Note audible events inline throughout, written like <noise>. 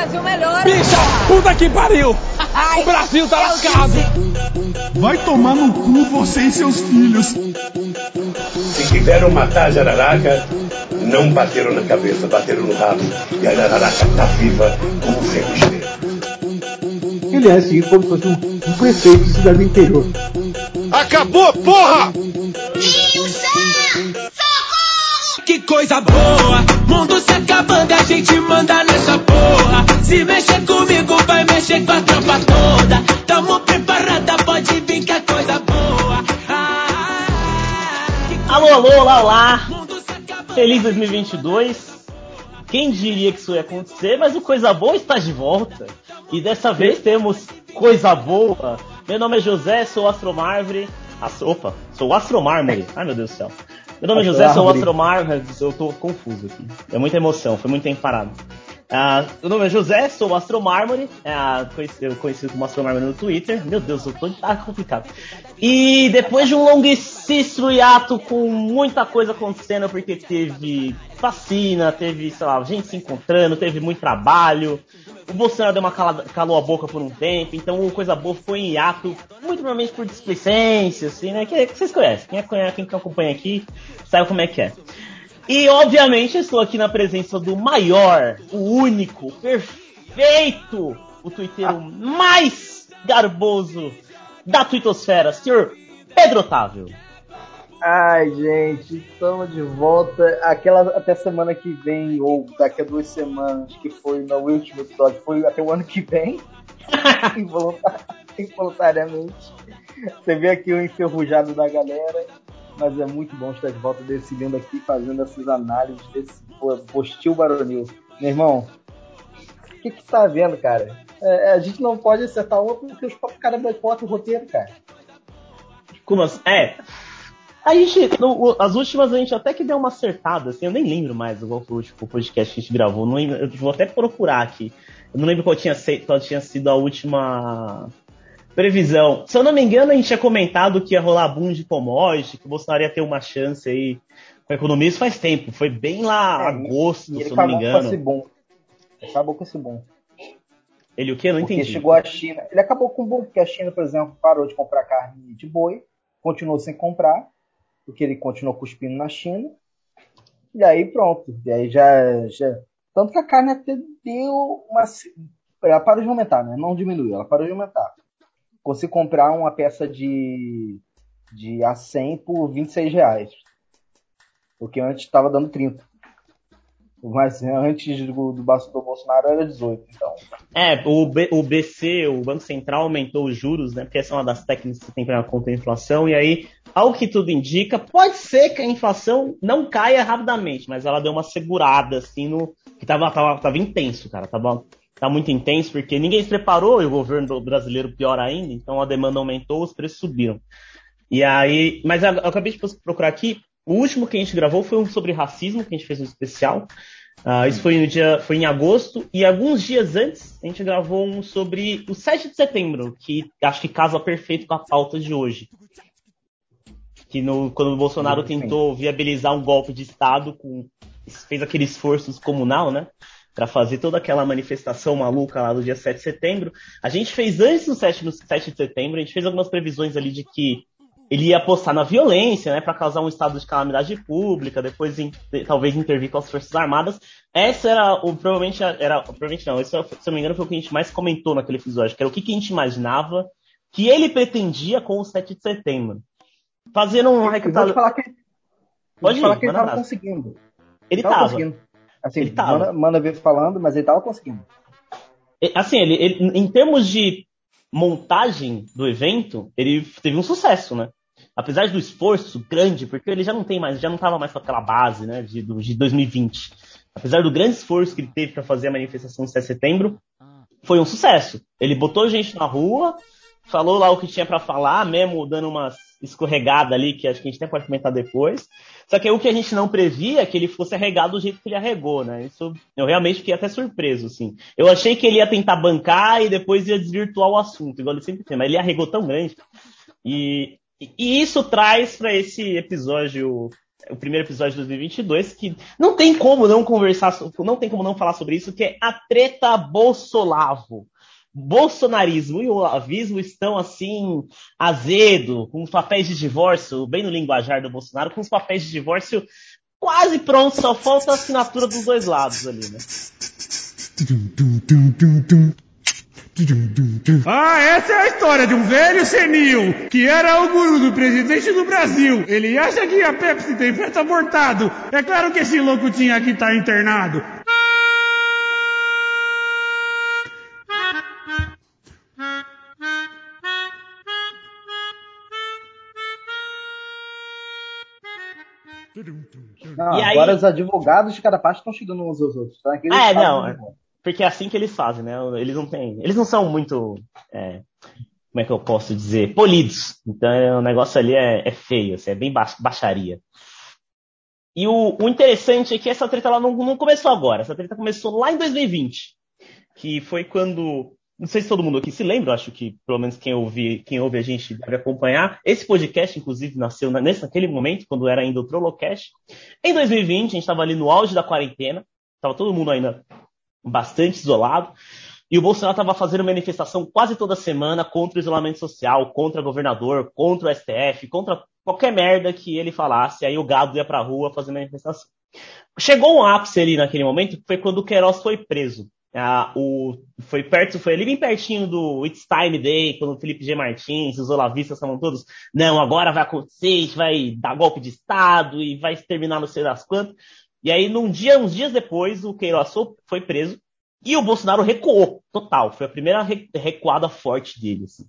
Brasil melhora. Bicha, puta que pariu! o Brasil tá lascado! Vai tomar no cu você e seus filhos. Se quiseram matar a jararaca, não bateram na cabeça, bateram no rabo. E a jararaca tá viva como sempre esteve. Ele é assim como se fosse um, um prefeito de cidade do interior. Acabou, porra! Coisa boa, mundo se acabando, a gente manda nessa porra. Se mexer comigo, vai mexer com a tropa toda. Tamo preparada, pode vir que é coisa boa. Ah, Alô, alô, olá, olá! Feliz 2022. Quem diria que isso ia acontecer, mas o Coisa Boa está de volta. E dessa vez temos Coisa Boa. Meu nome é José, sou. Astro... Opa, sou Astromármore. Ai meu Deus do céu. Meu nome é José, sou Astromármore. Eu tô confuso aqui. É muita emoção, foi muito tempo parado. Ah, meu nome é José, sou Astromármore, é, conhecido, conhecido como Astromármore no Twitter. Meu Deus, eu tô tá complicado. E depois de um longuíssimo hiato com muita coisa acontecendo, porque teve vacina, teve, sei lá, gente se encontrando, teve muito trabalho. O Bolsonaro deu uma calada, calou a boca por um tempo, então o Coisa Boa foi em hiato, muito provavelmente por displicência, assim, né? Que, que vocês conhecem. Quem, conhece, quem acompanha aqui sabe como é que é. E obviamente estou aqui na presença do maior, o único, o perfeito, o twitteiro mais garboso da twittosfera, senhor Pedro Otávio. Ai, gente, estamos de volta. Aquela até semana que vem, ou daqui a duas semanas, que foi no último episódio, foi até o ano que vem. <laughs> Involuntar- Involuntariamente. Você vê aqui o enferrujado da galera. Mas é muito bom estar de volta decidindo aqui, fazendo essas análises desse postil baronil. Meu irmão, o que que tá vendo, cara? É, a gente não pode acertar uma porque os próprios caras boicotam o roteiro, cara. Como assim? É. A gente, no- o- as últimas a gente até que deu uma acertada, assim, eu nem lembro mais foi o último podcast que a gente gravou. Não lembro- eu vou até procurar aqui. Eu não lembro qual tinha, qual tinha sido a última previsão. Se eu não me engano, a gente tinha comentado que ia rolar boom de commodity, que o Bolsonaro ia ter uma chance aí com a economia. Isso faz tempo. Foi bem lá É, agosto, se eu não me acabou com esse engano. Ele acabou com esse bom. Ele o quê? Eu não Porque entendi. chegou a China. Ele acabou com o bom, porque a China, por exemplo, parou de comprar carne de boi, continuou sem comprar, porque ele continuou cuspindo na China. E aí pronto. E aí já. já... Tanto que a carne até deu uma. Ela parou de aumentar, né? Não diminuiu, ela parou de aumentar. Consegui comprar uma peça de, de A100 por 26 reais. Porque antes estava dando 30. Mas antes do, do, do Bolsonaro era 18. Então, É, o, B- o BC, o Banco Central, aumentou os juros, né? Porque essa é uma das técnicas que tem para conter a inflação. E aí, ao que tudo indica, pode ser que a inflação não caia rapidamente, mas ela deu uma segurada, assim, no. que tava, tava, tava intenso, cara. Tava, tá muito intenso, porque ninguém se preparou, e o governo brasileiro pior ainda, então a demanda aumentou, os preços subiram. E aí. Mas eu, acabei de procurar aqui. O último que a gente gravou foi um sobre racismo, que a gente fez um especial. Ah, isso foi no dia, foi em agosto, e alguns dias antes a gente gravou um sobre o 7 de setembro, que acho que casa perfeito com a pauta de hoje. Que no, quando o Bolsonaro tentou viabilizar um golpe de Estado, com, fez aquele esforço comunal, né? Para fazer toda aquela manifestação maluca lá do dia 7 de setembro. A gente fez antes do 7, no 7 de setembro, a gente fez algumas previsões ali de que ele ia apostar na violência, né, para causar um estado de calamidade pública, depois in- talvez intervir com as forças armadas. Essa era o provavelmente era provavelmente não, isso, se eu não me engano foi o que a gente mais comentou naquele episódio, que era o que, que a gente imaginava que ele pretendia com o 7 de setembro. Fazendo um te recapitulado. falar que, Pode ir, falar que ele manda tava brasa. conseguindo. Ele tava tava. conseguindo. Assim, Ele tava. Manda, manda ver falando, mas ele tava conseguindo. Assim, ele, ele- em termos de montagem do evento, ele teve um sucesso, né? Apesar do esforço grande, porque ele já não tem mais, já não estava mais com aquela base, né, de, de 2020. Apesar do grande esforço que ele teve para fazer a manifestação de 7 de setembro, foi um sucesso. Ele botou gente na rua, falou lá o que tinha para falar, mesmo dando umas escorregada ali, que acho que a gente até pode comentar depois. Só que o que a gente não previa é que ele fosse arregado do jeito que ele arregou, né? Isso eu realmente fiquei até surpreso, assim. Eu achei que ele ia tentar bancar e depois ia desvirtuar o assunto, igual ele sempre tem, mas ele arregou tão grande. E, e isso traz para esse episódio o primeiro episódio de 2022, que não tem como não conversar, não tem como não falar sobre isso, que é a treta Bolsolavo. Bolsonarismo e o olavismo estão assim, azedo, com os papéis de divórcio, bem no linguajar do Bolsonaro, com os papéis de divórcio quase prontos, só falta a assinatura dos dois lados ali, né? Ah, essa é a história de um velho senil que era o guru do presidente do Brasil. Ele acha que a Pepsi tem feto abortado. É claro que esse louco tinha que estar internado. Não, E aí- agora os advogados de cada parte estão chegando uns aos outros. Tá? Aqueles É, não, né? Porque é assim que eles fazem, né? Eles não têm. Eles não são muito. é, como é que eu posso dizer? Polidos. Então é, o negócio ali é, é feio, assim, é bem ba- baixaria. E o, o interessante é que essa treta ela não, não começou agora. Essa treta começou lá em 2020. Que foi quando. Não sei se todo mundo aqui se lembra, acho que pelo menos quem ouve, quem ouve a gente deve acompanhar. Esse podcast, inclusive, nasceu na- nesse, naquele momento, quando era ainda o Trollocast. Em 2020, a gente estava ali no auge da quarentena. Tava todo mundo ainda bastante isolado. E o Bolsonaro estava fazendo manifestação quase toda semana contra o isolamento social, contra o governador, contra o STF, contra qualquer merda que ele falasse. Aí o gado ia pra rua fazer manifestação. Chegou um ápice ali naquele momento, que foi quando o Queiroz foi preso. Ah, o, foi perto, foi ali bem pertinho do It's Time Day, quando o Felipe G. Martins, os olavistas estavam todos, não, agora vai acontecer, a gente vai dar golpe de Estado e vai terminar não sei das quantas. E aí, num dia, uns dias depois, o Queiroz foi preso e o Bolsonaro recuou, total. Foi a primeira re- recuada forte dele. assim.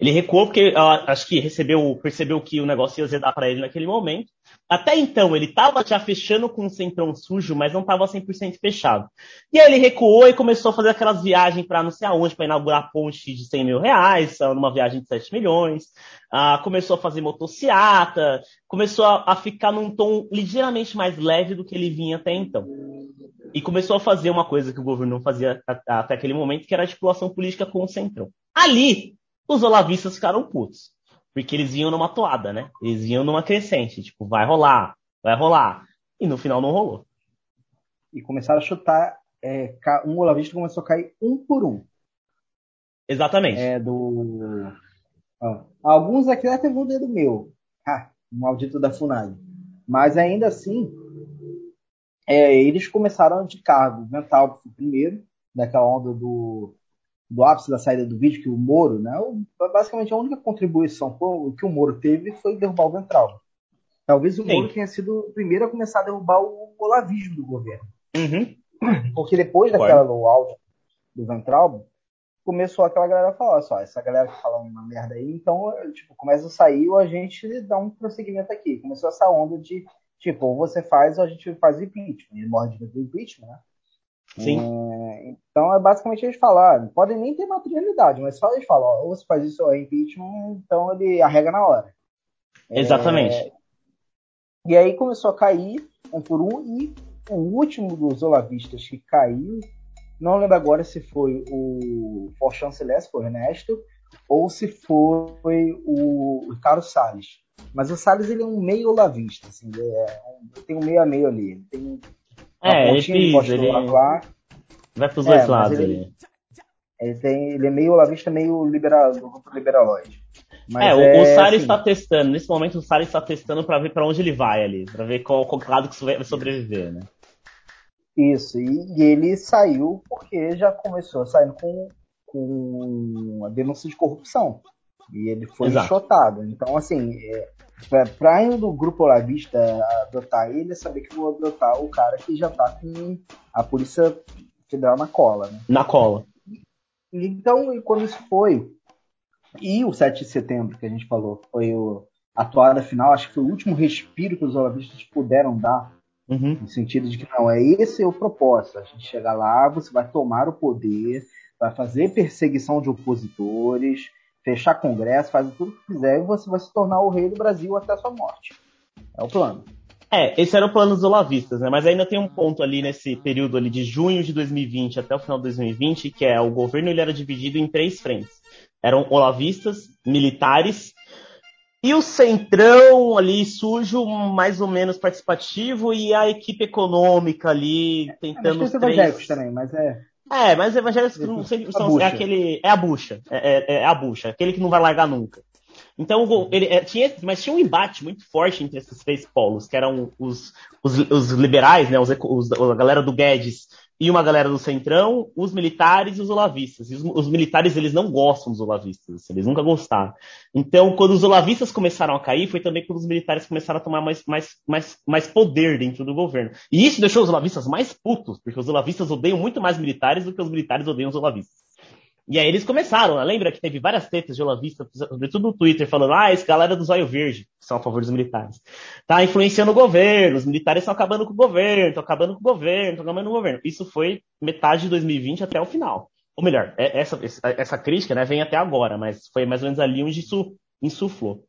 Ele recuou porque ah, acho que recebeu, percebeu que o negócio ia azedar para ele naquele momento. Até então, ele estava já fechando com o centrão sujo, mas não estava 100% fechado. E aí ele recuou e começou a fazer aquelas viagens para não sei aonde, para inaugurar ponte de 100 mil reais, numa viagem de 7 milhões. Ah, começou a fazer motociata, começou a, a ficar num tom ligeiramente mais leve do que ele vinha até então. E começou a fazer uma coisa que o governo não fazia até aquele momento, que era a articulação política com o centrão. Ali, os olavistas ficaram putos. Porque eles iam numa toada, né? Eles iam numa crescente, tipo, vai rolar, vai rolar. E no final não rolou. E começaram a chutar. é, um olavista começou a cair um por um. Exatamente. É do. ó, alguns aqui até vão dedo meu. Ah, o maldito da FUNAG. Mas ainda assim, é, eles começaram de cargo. Foi o primeiro, daquela onda do, do ápice da saída do vídeo, que o Moro, né? basicamente a única contribuição que o Moro teve foi derrubar o Ventral. Talvez o Sim. Moro tenha sido o primeiro a começar a derrubar o olavismo do governo. Uhum. Porque depois daquela do áudio do Ventral, começou aquela galera a falar, só, essa galera que fala uma merda aí, então, tipo, começa a sair ou a gente dá um prosseguimento aqui. Começou essa onda de, tipo, ou você faz ou a gente faz impeachment. Ele morre de do impeachment, né? Sim. É, então, é basicamente eles falar, não podem nem ter materialidade, mas só eles falam, ó, ou você faz isso ou é impeachment, então ele arrega na hora. Exatamente. E aí começou a cair um por um, e o último dos olavistas que caiu, não lembro agora se foi o For Chanceler, se foi o Ernesto, ou se foi o Ricardo Salles. Mas o Salles ele é um meio olavista, assim, ele é um- tem um meio a meio ali. Ele tem É, ele pontinha de pisa, ele lá, vai pros É, dois mas lados ele- ali. ele, tem, ele é meio olavista, meio liberal, do grupo liberaloide. Mas É, o, o Salles assim, está testando, nesse momento o Salles está testando para ver para onde ele vai ali, para ver qual, qual lado que vai sobreviver, né? Isso, e, e ele saiu porque já começou saindo com, com a denúncia de corrupção. E ele foi Exato. enxotado. Então, assim, é, pra, do grupo olavista adotar ele, é saber que vou adotar o cara que já tá com a Polícia Federal na cola, né? Na cola. Então, e quando isso foi, e o 7 de setembro, que a gente falou, foi o, a toada final, acho que foi o último respiro que os olavistas puderam dar Uhum. no sentido de que não, é esse é o propósito. A gente chegar lá, você vai tomar o poder, vai fazer perseguição de opositores, fechar congresso, fazer tudo que quiser e você vai se tornar o rei do Brasil até a sua morte. É o plano. É, esse era o plano dos olavistas, né? Mas ainda tem um ponto ali nesse período ali de junho de 2020 até o final de 2020, que é o governo ele era dividido em três frentes. Eram olavistas, militares E o Centrão ali sujo, mais ou menos participativo, e a equipe econômica ali tentando. Acho que os evangélicos também, mas é. É, mas evangélicos não sei, são, é aquele. É a bucha. É, é, é, a bucha, aquele que não vai largar nunca. Então, ele, é, tinha, mas tinha um embate muito forte entre esses três polos, que eram os, os, os liberais, né, os, os, a galera do Guedes e uma galera do Centrão, os militares e os olavistas. E os, os, militares, eles não gostam dos olavistas, assim, eles nunca gostaram. Então, quando os olavistas começaram a cair, foi também quando os militares começaram a tomar mais, mais, mais, mais poder dentro do governo. E isso deixou os olavistas mais putos, porque os olavistas odeiam muito mais militares do que os militares odeiam os olavistas. E aí eles começaram, né? lembra que teve várias tetas de olavista, sobretudo no Twitter, falando, ah, esse galera do zóio verde, que são a favor dos militares. Tá influenciando o governo, os militares estão acabando com o governo, estão acabando com o governo, estão acabando com o governo. Isso foi metade de 2020 até o final. Ou melhor, é, essa, essa crítica né, vem até agora, mas foi mais ou menos ali onde isso insuflou.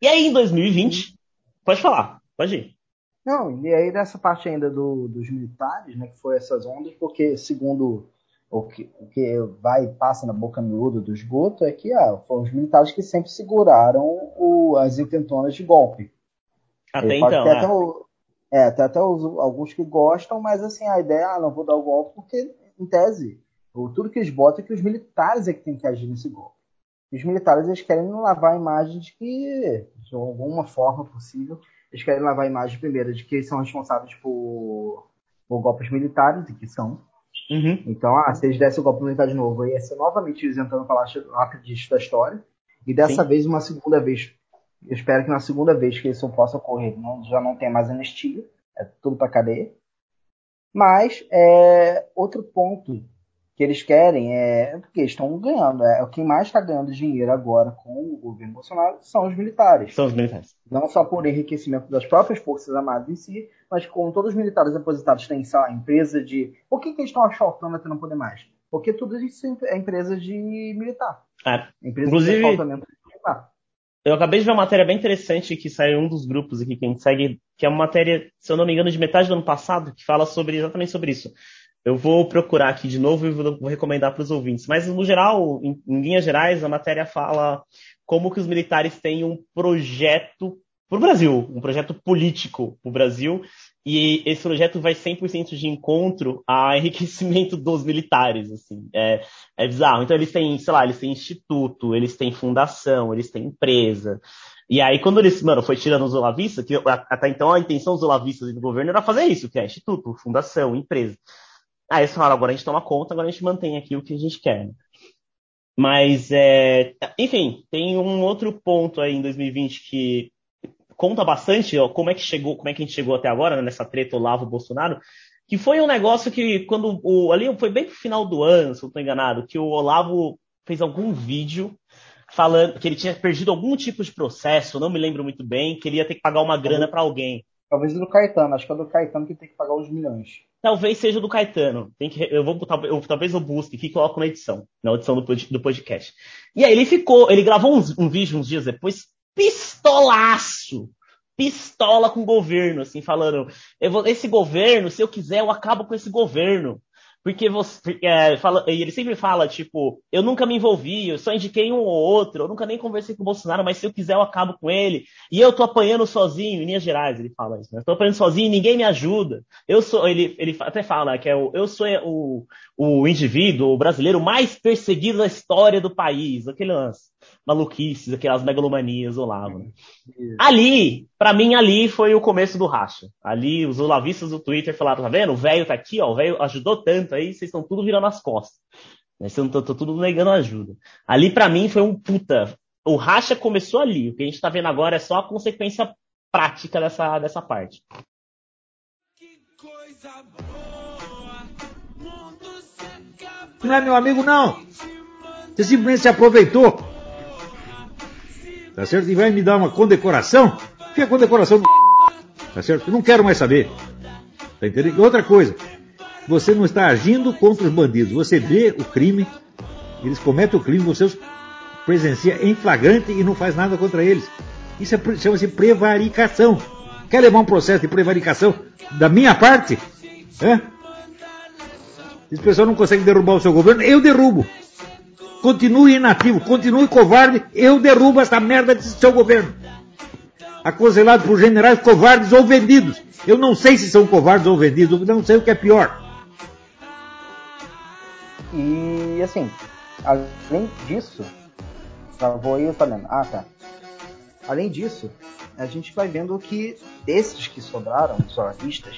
E aí em 2020, pode falar, pode ir. Não, e aí nessa parte ainda do, dos militares, né, que foi essas ondas, porque segundo o que, o que vai e passa na boca miúda do esgoto é que ah, foram os militares que sempre seguraram o, as intentonas de golpe. Até então, é. Até, o, é, até, até os, alguns que gostam, mas assim, a ideia, ah, não vou dar o golpe porque, em tese, o, tudo que eles botam é que os militares é que tem que agir nesse golpe. Os militares, eles querem lavar a imagem de que, de alguma forma possível, eles querem lavar a imagem primeiro de que eles são responsáveis por, por golpes militares, e que são, Uhum. Então, ah, se eles dessem o golpe militar de novo, ia ser novamente eles entrando para lá acredite da história. E dessa Sim. vez, uma segunda vez. Eu espero que na segunda vez que isso possa ocorrer, não, já não tenha mais anistia. É tudo para cadeia. Mas, é, outro ponto que eles querem é porque estão ganhando. É, quem mais está ganhando dinheiro agora com o governo Bolsonaro são os militares. São os militares. Não só por enriquecimento das próprias forças armadas em si, mas como todos os militares aposentados têm, sei lá, empresa de. Por que, que eles estão achotando até não poder mais? Porque tudo isso é empresa de militar. É. Empresa Inclusive, de militar. Eu acabei de ver uma matéria bem interessante que saiu em um dos grupos aqui que a gente segue, que é uma matéria, se eu não me engano, de metade do ano passado, que fala sobre exatamente sobre isso eu vou procurar aqui de novo e vou recomendar para os ouvintes. Mas, no geral, em, em, linhas gerais, a matéria fala como que os militares têm um projeto para o Brasil, um projeto político para o Brasil, e esse projeto vai 100% de encontro a <laughs> enriquecimento dos militares, assim, é, é bizarro. Então eles têm, sei lá, eles têm instituto, eles têm fundação, eles têm empresa, e aí, quando eles, mano, foi tirando os olavistas, que até então a intenção dos olavistas do governo era fazer isso, que é instituto, fundação, empresa. Aí eles falaram, agora a gente toma conta, agora a gente mantém aqui o que a gente quer. Mas, é, enfim, tem um outro ponto aí em 2020 que conta bastante ó, como é que chegou, como é que a gente chegou até agora, né, nessa treta Olavo-Bolsonaro, que foi um negócio que, quando o, ali foi bem pro final do ano, se eu não estou enganado, que o Olavo fez algum vídeo falando que ele tinha perdido algum tipo de processo, não me lembro muito bem, que ele ia ter que pagar uma grana para alguém. Talvez do Caetano, acho que é do Caetano que tem que pagar os milhões. Talvez seja do Caetano. Tem que, eu vou eu, talvez eu busque e coloco na edição, na edição do, do podcast. E aí ele ficou, ele gravou um, um vídeo uns dias depois, pistolaço pistola com o governo, assim, falando, vou, esse governo, se eu quiser, eu acabo com esse governo. Porque você. É, fala, ele sempre fala, tipo, eu nunca me envolvi, eu só indiquei um ou outro, eu nunca nem conversei com o Bolsonaro, mas se eu quiser eu acabo com ele. E eu tô apanhando sozinho, em Minas Gerais, ele fala isso, né? Eu tô apanhando sozinho ninguém me ajuda. Eu sou, ele, ele até fala que é o, eu sou o, o indivíduo, o brasileiro mais perseguido da história do país. Aquele lance maluquices, aquelas megalomanias Olavo. Né? Ali, para mim, ali foi o começo do racha. Ali, os olavistas do Twitter falaram, tá vendo? O velho tá aqui, ó, o velho ajudou tanto aí, vocês estão tudo virando as costas. Vocês estão tudo negando ajuda. Ali, para mim, foi um puta. O racha começou ali. O que a gente tá vendo agora é só a consequência prática dessa, dessa parte. Não é meu amigo, não. Você simplesmente se aproveitou tá certo? E vai me dar uma condecoração? Que é condecoração do tá certo? Eu não quero mais saber. Tá entendendo? Outra coisa, você não está agindo contra os bandidos, você vê o crime, eles cometem o crime, você os presencia em flagrante e não faz nada contra eles. Isso é, chama-se prevaricação. Quer levar um processo de prevaricação da minha parte? Hã? Esse pessoal não consegue derrubar o seu governo, eu derrubo. Continue inativo, continue covarde, eu derrubo essa merda desse seu governo. Aconselhado por generais covardes ou vendidos. Eu não sei se são covardes ou vendidos, eu não sei o que é pior. E assim, além disso, travou aí falando, ah tá. Além disso, a gente vai vendo que desses que sobraram, os jornalistas,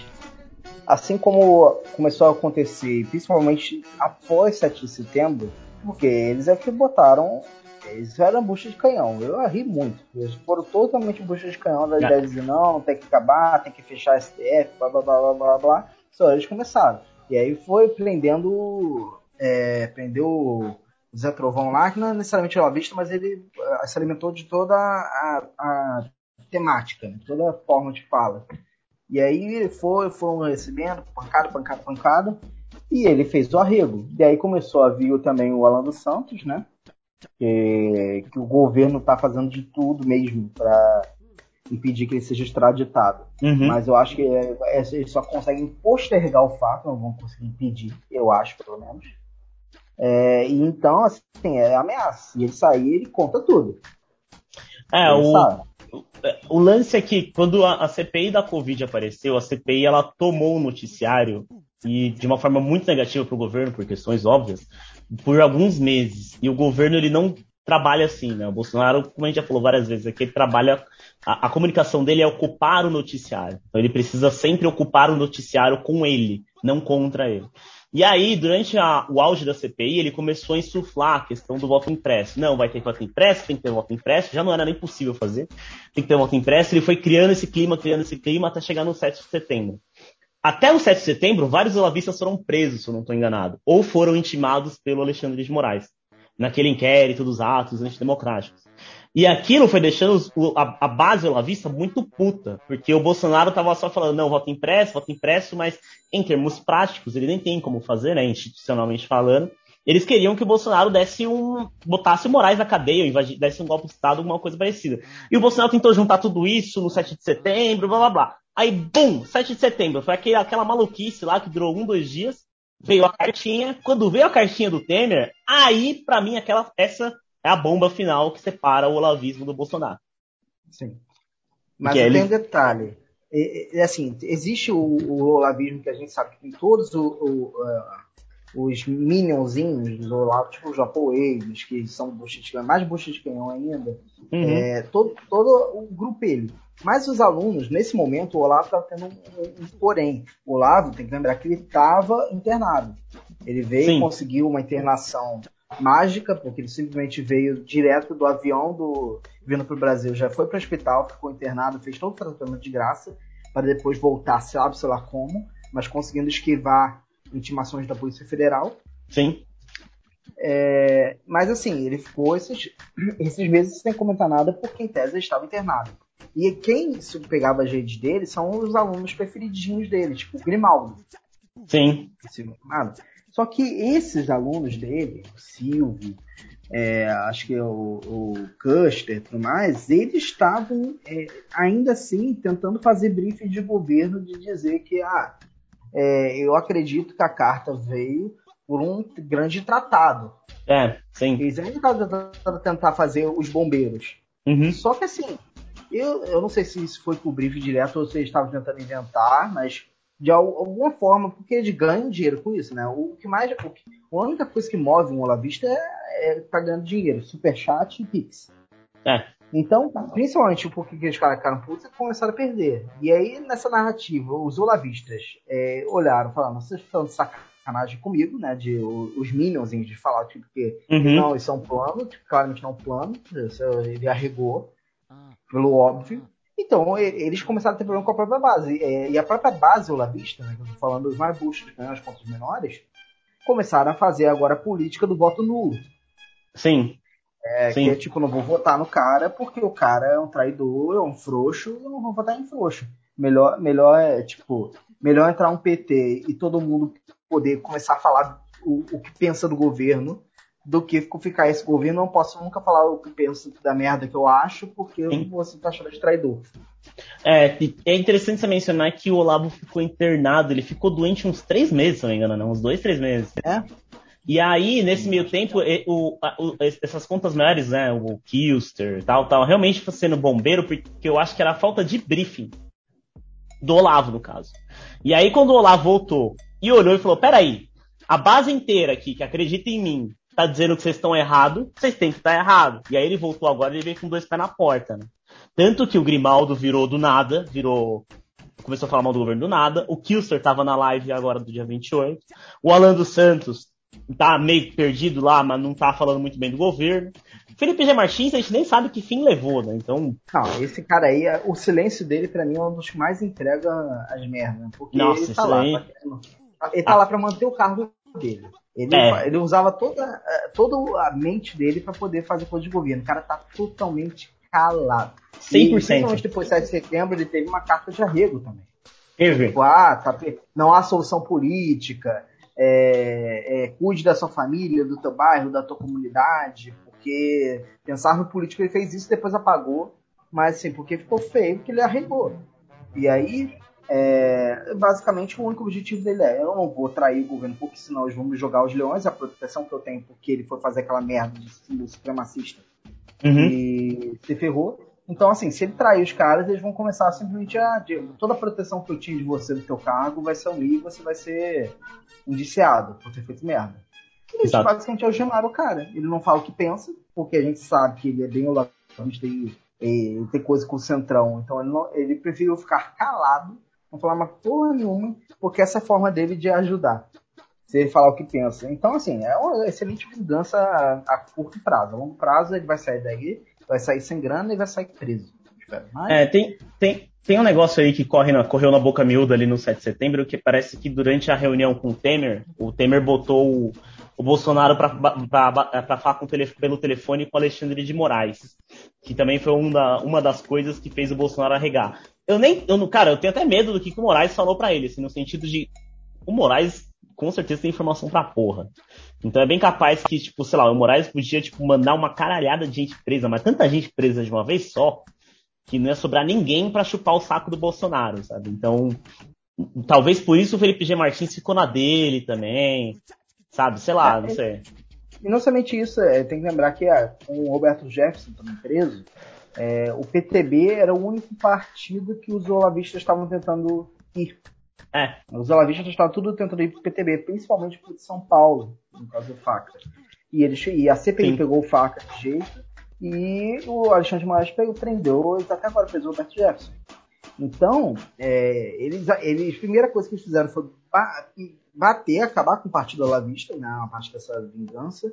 assim como começou a acontecer, principalmente após 7 de setembro, porque eles é que botaram. Eles eram bucha de canhão. Eu ri muito. Eles foram totalmente bucha de canhão da ideia de dizer, não, tem que acabar, tem que fechar a STF, blá blá blá blá blá blá. Só eles começaram. E aí foi prendendo. É, prendeu o Zé Trovão lá, que não é necessariamente olavista, mas ele uh, se alimentou de toda a, a temática, né? toda a forma de fala. E aí foi, foram recebendo, pancada, pancada, pancada. E ele fez o arrego. E aí começou a vir também o Alan dos Santos, né? Que, que o governo está fazendo de tudo mesmo para impedir que ele seja extraditado. Uhum. Mas eu acho que é, é, eles só conseguem postergar o fato, não vão conseguir impedir, eu acho, pelo menos. É, e então, assim, é ameaça. E ele sair, ele conta tudo. É, Ele o, sabe. o lance é que quando a, a CPI da Covid apareceu, a CPI ela tomou o noticiário e de uma forma muito negativa para o governo, por questões óbvias, por alguns meses. E o governo ele não trabalha assim, né? O Bolsonaro, como a gente já falou várias vezes aqui, ele trabalha. A, a comunicação dele é ocupar o noticiário. Então ele precisa sempre ocupar o noticiário com ele, não contra ele. E aí, durante a- o auge da CPI, ele começou a insuflar a questão do voto impresso. Não, vai ter voto impresso, tem que ter voto impresso, já não era nem possível fazer, tem que ter voto impresso. Ele foi criando esse clima, criando esse clima, até chegar no 7 de setembro. Até o 7 de setembro, vários olavistas foram presos, se eu não estou enganado, ou foram intimados pelo Alexandre de Moraes, naquele inquérito dos atos antidemocráticos. E aquilo foi deixando a, base olavista muito puta, porque o Bolsonaro estava só falando, não, voto impresso, voto impresso, mas em termos práticos, ele nem tem como fazer, né, institucionalmente falando. Eles queriam que o Bolsonaro desse um. botasse o Moraes na cadeia, ou invadi- desse um golpe de Estado, alguma coisa parecida. E o Bolsonaro tentou juntar tudo isso no 7 de setembro, blá blá blá. Aí, bum, 7 de setembro, foi aquele, aquela maluquice lá que durou um, dois dias. Veio a cartinha. Quando veio a cartinha do Temer, aí, pra mim, aquela, essa é a bomba final que separa o olavismo do Bolsonaro. Sim. Mas tem ele- um detalhe. É, é assim, existe o, o olavismo que a gente sabe que tem todos o- o, ah, os minionzinhos do Olavo, tipo os japoneses, que são bucha de canhão, mais bucha de canhão ainda. Uhum. É, todo, todo o grupo ele. Mas os alunos, nesse momento, o Olavo estava tendo um, um- um porém. O Olavo, tem que lembrar que ele estava internado. Ele veio Sim. e conseguiu uma internação mágica, porque ele simplesmente veio direto do avião do vindo para o Brasil, já foi para o hospital, ficou internado, fez todo o tratamento de graça, para depois voltar, sabe, sei lá como, mas conseguindo esquivar intimações da Polícia Federal. Sim. É, mas assim, ele ficou esses, <clears throat> esses meses sem comentar nada porque em tese ele estava internado. E quem se pegava as redes dele são os alunos preferidinhos dele, tipo o Grimaldo. Sim. Só que esses alunos dele, o Silvio, é, acho que o, o Custer e tudo mais, eles estavam é, ainda assim tentando fazer briefing de governo de dizer que ah, é, eu acredito que a carta veio por um grande tratado. É, sim. Eles ainda estavam tentando fazer os bombeiros. Uhum. Só que assim, eu, eu não sei se isso foi pro briefing direto ou se eles estavam tentando inventar, mas de al- alguma forma, porque eles ganham dinheiro com isso, né? O que mais. O que, a única coisa que move um olavista é, é tá ganhando dinheiro, superchat e Pix. É. Então, principalmente porque caras ficaram putos e começaram a perder. E aí, nessa narrativa, os olavistas é, olharam e falaram, vocês estão de sacanagem comigo, né? De os minions de falar tipo, que Uhum. não, isso é um plano, que claramente não é um plano, ele arregou, pelo óbvio. Então, eles começaram a ter problema com a própria base. E a própria base olavista, né, falando dos mais buchos né, contra os menores, começaram a fazer agora a política do voto nulo. Sim. É, Sim. que é tipo, não vou votar no cara porque o cara é um traidor, é um frouxo, eu não vou votar em frouxo. Melhor, melhor é, tipo, melhor entrar um PT e todo mundo poder começar a falar o, o que pensa do governo do que ficar esse governo. Eu não posso nunca falar o que penso da merda que eu acho porque eu Sim. vou ser taxado de traidor. É, é interessante você mencionar que o Olavo ficou internado, ele ficou doente uns três meses, se não me engano, não, uns dois, três meses. É? E aí, nesse meio tempo, o- o- essas contas maiores, né, o Kilster tal, tal, realmente foi sendo bombeiro, porque eu acho que era a falta de briefing do Olavo, no caso. E aí, quando o Olavo voltou e olhou e falou, peraí, a base inteira aqui, que acredita em mim, tá dizendo que vocês estão errados, vocês têm que estar errado. E aí ele voltou agora e ele veio com dois pés na porta, né? Tanto que o Grimaldo virou do nada, virou começou a falar mal do governo do nada. O Kilster tava na live agora do dia 28. O Alan dos Santos tá meio perdido lá, mas não tá falando muito bem do governo. Felipe G. Martins, a gente nem sabe que fim levou, né? Então, Não, esse cara aí, o silêncio dele pra mim é um dos que mais entrega as merdas. Porque Nossa, ele tá lá. aí- pra- ele tá lá pra manter o cargo dele. Ele, É. ele usava toda, eh, toda a mente dele pra poder fazer coisa de governo. O cara tá totalmente calado. E, 100%. principalmente depois de 7 de setembro, ele teve uma carta de arrego também. teve. Tipo, ah, tá não há solução política, é, é, cuide da sua família, do teu bairro, da tua comunidade, porque pensar no político ele fez isso depois apagou, mas assim, porque ficou feio, porque ele arregou. E aí, é, basicamente, o único objetivo dele é: eu não vou trair o governo, porque senão eles vão me jogar os leões, a proteção que eu tenho, porque ele foi fazer aquela merda de supremacista Uhum. e se ferrou. Então, assim, se ele trair os caras, eles vão começar simplesmente a. Toda a proteção que eu tinha de você do teu cargo vai ser ali e você vai ser indiciado por ter feito merda. Eles Exato. basicamente algemaram o cara. Ele não fala o que pensa, porque a gente sabe que ele é bem olavista e, e tem coisa com o centrão. Então ele, não, ele preferiu ficar calado, não falar uma porra nenhuma, porque essa é a forma dele de ajudar. Se ele falar o que pensa. Então, assim, é uma excelente vingança a, a curto prazo. A longo prazo ele vai sair daí, vai sair sem grana e vai sair preso. Mas, É, tem, tem, tem um negócio aí que corre na- correu na boca miúda ali no 7 de setembro, que parece que durante a reunião com o Temer, o Temer botou o, o Bolsonaro pra falar com pelo telefone com o Alexandre de Moraes. Que também foi um da- uma das coisas que fez o Bolsonaro arregar. Eu nem, eu, cara, eu tenho até medo do que, que o Moraes falou pra ele, assim, no sentido de. O Moraes com certeza tem informação pra porra. Então é bem capaz que, tipo, sei lá, o Moraes podia, tipo, mandar uma caralhada de gente presa, mas tanta gente presa de uma vez só, que não ia sobrar ninguém pra chupar o saco do Bolsonaro, sabe? Então, talvez por isso o Felipe G. Martins ficou na dele também, sabe? Sei lá, não sei. E não somente isso, é, tem que lembrar que ah, com o Roberto Jefferson também preso, é, o PTB era o único partido que os olavistas estavam tentando ir. É, Os olavistas estavam tudo tentando ir pro PTB, principalmente de São Paulo, no caso do Faca. E, eles, e a CPI Sim. pegou o Faca de jeito, e o Alexandre de Moraes pegou, prendeu, e até agora fez o Roberto Jefferson. Então, é, eles, eles, a primeira coisa que eles fizeram foi ba- bater, acabar com o Partido Olavista, né, uma parte dessa vingança.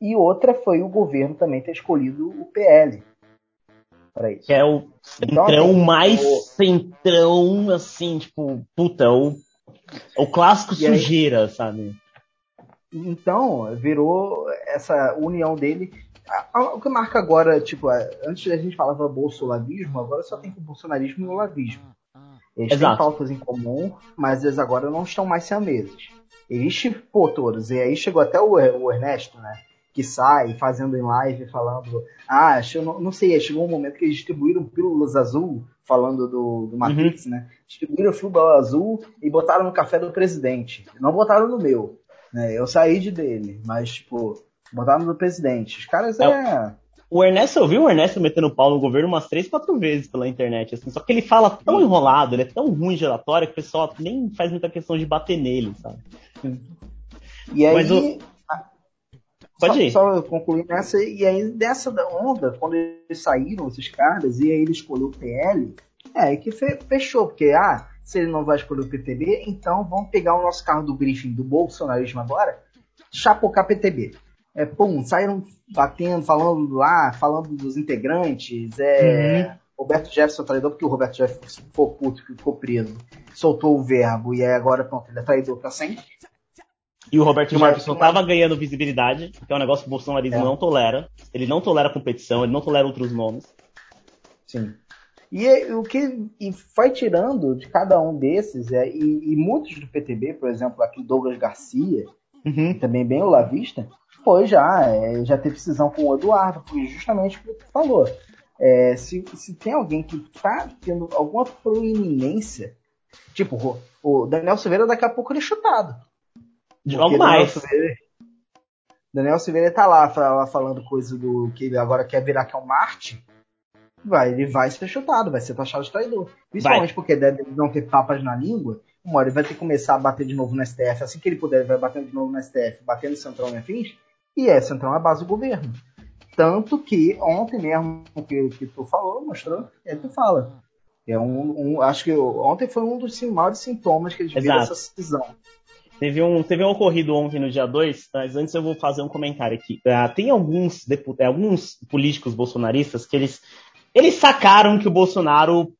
E outra foi o governo também ter escolhido o PL para isso. que é o Então, centrão assim, mais o- centrão, assim, tipo, puta, o, o clássico E aí- sujeira, sabe? Então, virou essa união dele. O que marca agora, tipo, antes a gente falava bolsolavismo, agora só tem o bolsonarismo e o olavismo. Eles Exato. têm pautas em comum, mas eles agora não estão mais siameses. Eles chipou todos. E aí chegou até o, o Ernesto, né? Que sai fazendo em live falando. Ah, não, não sei, chegou um momento que eles distribuíram pílulas azul, falando do, do Matrix, né? Distribuíram pílula azul e botaram no café do presidente. Não botaram no meu. Né? Eu saí de dele, mas, tipo, botaram no do presidente. Os caras É é. O Ernesto, eu vi o Ernesto metendo pau no governo umas três, quatro vezes pela internet, assim, só que ele fala tão enrolado, ele é tão ruim de oratória que o pessoal nem faz muita questão de bater nele, sabe? E aí. Mas o- Pode só, ir. Só concluir nessa, e aí dessa da onda, quando eles saíram, esses caras, e aí ele escolheu o PL, é que fe- fechou, porque, ah, se ele não vai escolher o PTB, então vamos pegar o nosso carro do briefing do bolsonarismo agora, chapocar PTB. É, pum, saíram batendo, falando lá, falando dos integrantes, é. Roberto Jefferson traidor, porque o Roberto Jefferson ficou puto, ficou preso, soltou o verbo, e aí agora, pronto, ele é traidor pra sempre. E o Roberto Jefferson uma- tava ganhando visibilidade, que é um negócio que o bolsonarismo É. não tolera. Ele não tolera competição, ele não tolera outros nomes. Sim. E é- o que e foi tirando de cada um desses, é, e, e muitos do PTB, por exemplo, aqui o Douglas Garcia, Uhum. também bem olavista, foi já, é, já teve decisão com o Eduardo, porque justamente o que tu falou. É, se, se tem alguém que tá tendo alguma proeminência, tipo, o, o Daniel Silveira daqui a pouco ele é chutado. Algo Daniel. Silveira- Daniel Silveira tá lá, lá falando coisa do que ele agora quer virar que é o Marte. Vai, ele vai ser chutado, vai ser taxado de traidor. Principalmente vai. porque deve não ter papas na língua. Uma hora ele vai ter que começar a bater de novo no STF. Assim que ele puder, ele vai batendo de novo no STF, batendo no Centrão e afins. E é, Centrão é a base do governo. Tanto que ontem mesmo, que, que tu falou, mostrou, é tu fala. É um, um, acho que ontem foi um dos maiores sintomas que eles viram essa cisão. Teve um, teve um ocorrido ontem no dia 2, mas antes eu vou fazer um comentário aqui. Uh, tem alguns, é, alguns políticos bolsonaristas que eles, eles sacaram que o Bolsonaro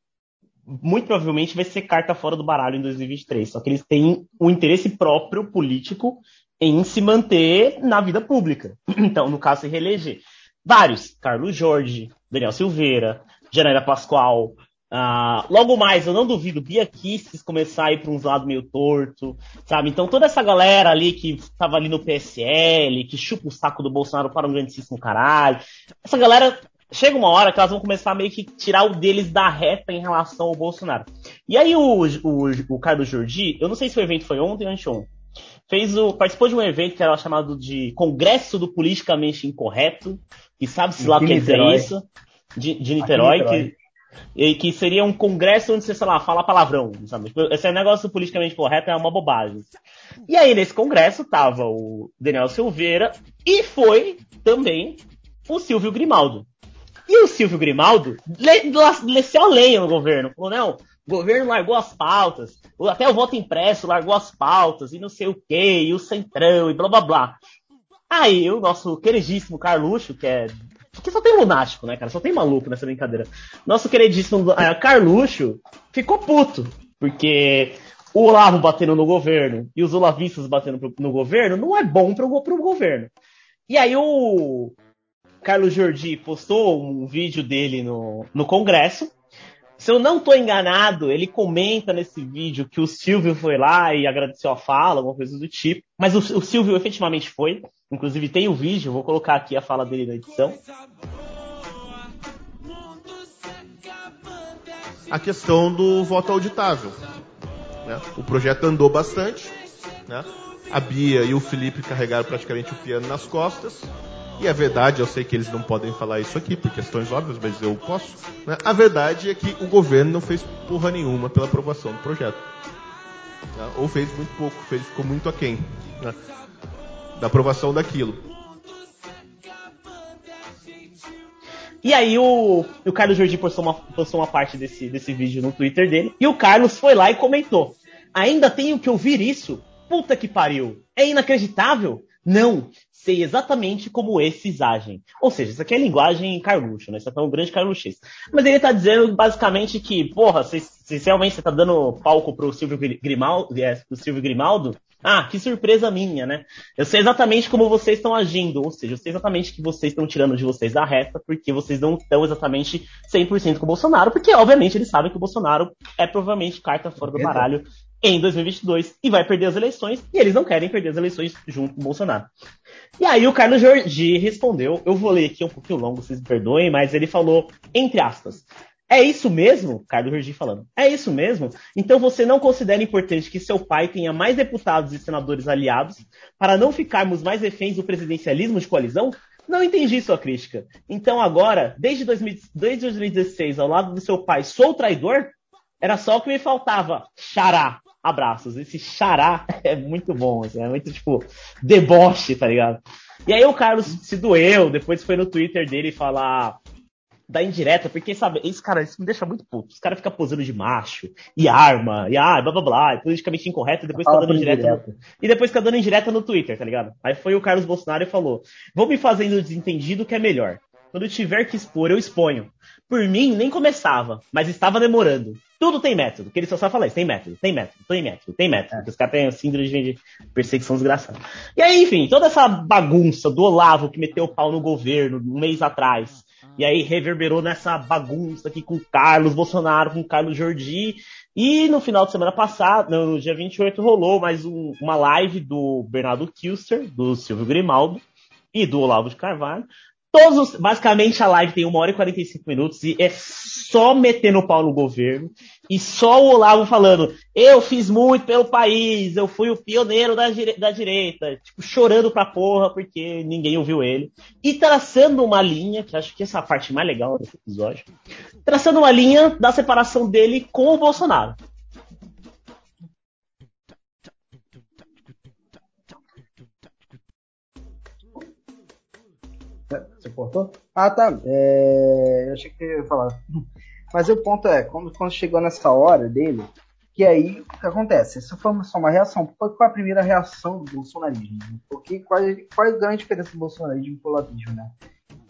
muito provavelmente vai ser carta fora do baralho em 2023. Só que eles têm um interesse próprio político em se manter na vida pública. <clears throat> Então, no caso, se reeleger. Vários. Carlos Jorge, Daniel Silveira, Janaína Pascoal, Uh, logo mais, eu não duvido, Bia Kisses começar a ir para uns lados meio torto, sabe? Então toda essa galera ali que tava ali no PSL, que chupa o saco do Bolsonaro para um grandíssimo caralho, essa galera chega uma hora que elas vão começar a meio que tirar o deles da reta em relação ao Bolsonaro. E aí o, o, o Carlos Jordi, eu não sei se o evento foi ontem ou anteontem, fez o, participou de um evento que era chamado de Congresso do Politicamente Incorreto, que sabe-se lá o que quer dizer isso, de, de Niterói, Niterói. Que, e que seria um congresso onde você, sei lá, fala palavrão, sabe? Tipo, esse negócio politicamente correto é uma bobagem. E aí, nesse congresso, tava o Daniel Silveira e foi também o Silvio Grimaldo. E o Silvio Grimaldo desceu a lenha no governo. Falou, não, o governo largou as pautas, até o voto impresso largou as pautas, e não sei o que, e o Centrão, e blá blá blá. Aí o nosso queridíssimo Carluxo, que é porque só tem lunático, né, cara? Só tem maluco nessa brincadeira. Nosso queridíssimo uh, Carluxo ficou puto. Porque o Olavo batendo no governo e os olavistas batendo pro, no governo não é bom pro, pro governo. E aí o Carlos Jordi postou um vídeo dele no, no Congresso. Se eu não estou enganado, ele comenta nesse vídeo que o Silvio foi lá e agradeceu a fala, alguma coisa do tipo. Mas o, o Silvio efetivamente foi. Inclusive tem o vídeo, vou colocar aqui a fala dele na edição. A questão do voto auditável. Né? O projeto andou bastante. Né? A Bia e o Felipe carregaram praticamente o piano nas costas. E a verdade, eu sei que eles não podem falar isso aqui por questões óbvias, mas eu posso. Né? A verdade é que o governo não fez porra nenhuma pela aprovação do projeto. Né? Ou fez muito pouco, fez, ficou muito aquém. Né? da aprovação daquilo. E aí o, o Carlos Jordi postou uma, postou uma parte desse, desse vídeo no Twitter dele. E o Carlos foi lá e comentou. Ainda tenho que ouvir isso? Puta que pariu. É inacreditável? Não. Sei exatamente como esses agem. Ou seja, isso aqui é linguagem carluxo, né? Isso aqui é um grande carluxista. Mas ele tá dizendo basicamente que, porra, se, se realmente você tá dando palco pro Silvio Grimaldo, é, pro Silvio Grimaldo, ah, que surpresa minha, né? Eu sei exatamente como vocês estão agindo, ou seja, eu sei exatamente que vocês estão tirando de vocês da reta, porque vocês não estão exatamente 100% com o Bolsonaro, porque obviamente eles sabem que o Bolsonaro é provavelmente carta fora do baralho em 2022 e vai perder as eleições, e eles não querem perder as eleições junto com o Bolsonaro. E aí o Carlos Jordi respondeu, eu vou ler aqui um pouquinho longo, vocês me perdoem, mas ele falou, entre aspas, é isso mesmo? Carlos Jordi falando. É isso mesmo? Então você não considera importante que seu pai tenha mais deputados e senadores aliados para não ficarmos mais reféns do presidencialismo de coalizão? Não entendi sua crítica. Então agora, desde, 2000, desde 2016, ao lado do seu pai, sou traidor? Era só o que me faltava. Xará. Abraços. Esse xará <laughs> é muito bom. Assim, é muito, tipo, deboche, tá ligado? E aí o Carlos se doeu, depois foi no Twitter dele falar da indireta, porque, sabe, esse cara, isso me deixa muito puto. Os caras ficam posando de macho, e arma, e ah, blá blá blá, e politicamente incorreto, e depois fica dando indireta. No, e depois fica dando indireta no Twitter, tá ligado? Aí foi o Carlos Bolsonaro e falou: vou me fazendo desentendido que é melhor. Quando tiver que expor, eu exponho. Por mim, nem começava, mas estava demorando. Tudo tem método, que ele só sabe falar isso. Tem método, tem método, tem método, tem método. É. Os caras têm síndrome de perseguição desgraçada. E aí, enfim, toda essa bagunça do Olavo que meteu o pau no governo um mês atrás, e aí reverberou nessa bagunça aqui com Carlos Bolsonaro, com Carlos Jordi. E no final de semana passado, no dia 28, rolou mais um, uma live do Bernardo Kilster, do Silvio Grimaldo e do Olavo de Carvalho, Todos, os- basicamente a live tem 1 hora e 45 minutos e é só metendo o pau no governo e só o Olavo falando, eu fiz muito pelo país, eu fui o pioneiro da, dire- da direita, tipo, chorando pra porra porque ninguém ouviu ele. E traçando uma linha, que acho que essa é a parte mais legal desse episódio, traçando uma linha da separação dele com o Bolsonaro. Você cortou? Ah, tá. É, eu achei que eu ia falar. <laughs> Mas o ponto é, quando, quando chegou nessa hora dele, que aí o que acontece? Isso foi só uma reação. Qual foi a primeira reação do bolsonarismo? Porque qual, qual é a grande diferença do bolsonarismo pro olavismo, né?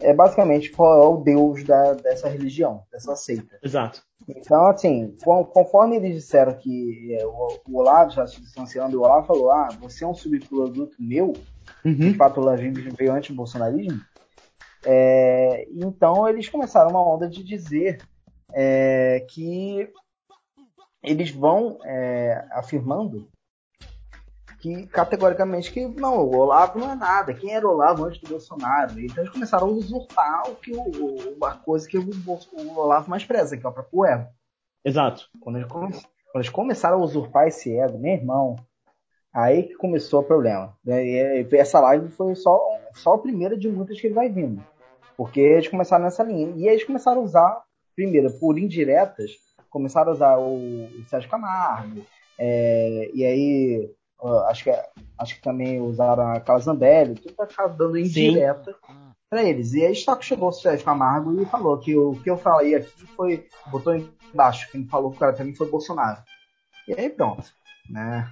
É basicamente qual é o deus da, dessa religião, dessa seita. Exato. Então, assim, con- conforme eles disseram que é, o, o Olavo já se distanciando, o Olavo falou: ah, você é um subproduto meu, de fato o Olavismo veio antes do bolsonarismo. É, então eles começaram uma onda de dizer é, que eles vão é, afirmando que categoricamente que não, o Olavo não é nada. Quem era o Olavo antes do Bolsonaro? Então eles começaram a usurpar o que o, o- a coisa que o, o Olavo mais preza, que é o próprio ego. Exato. Quando eles, quando eles começaram a usurpar esse ego, meu irmão, aí que começou o problema. né? E e essa live foi só, só a primeira de muitas que ele vai vindo. Porque eles começaram nessa linha. E eles começaram a usar, primeiro, por indiretas, começaram a usar o, o Sérgio Camargo, é, e aí acho, que, acho que também usaram a Carla Zambelli, tudo pra ficar dando indireta para eles. E aí Stock chegou o Sérgio Camargo e falou que o que eu falei aqui foi, botou embaixo, quem falou que o cara pra mim foi Bolsonaro. E aí pronto, né?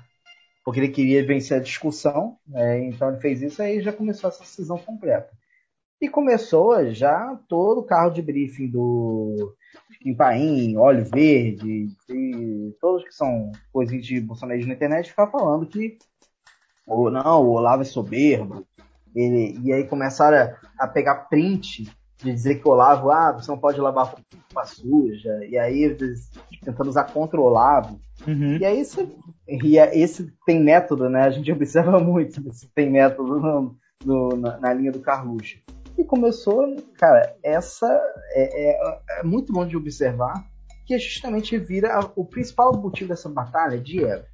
Porque ele queria vencer a discussão, né? então ele fez isso aí já começou essa cisão completa. E começou já todo o carro de briefing do Kim Paim, Óleo Verde, e todos que são coisinhas de bolsonarismo na internet, ficar falando que ou não, o Olavo é soberbo. E aí começaram a, a pegar print de dizer que o Olavo, ah, você não pode lavar roupa suja, e aí eles tentando usar contra o Olavo. E aí esse, e é- esse tem método, né? A gente <laughs> observa muito esse tem método no- no- na, na linha do Carluxo. E começou, cara, essa é, é- é muito bom de observar que justamente vira a- o principal motivo dessa batalha de ego.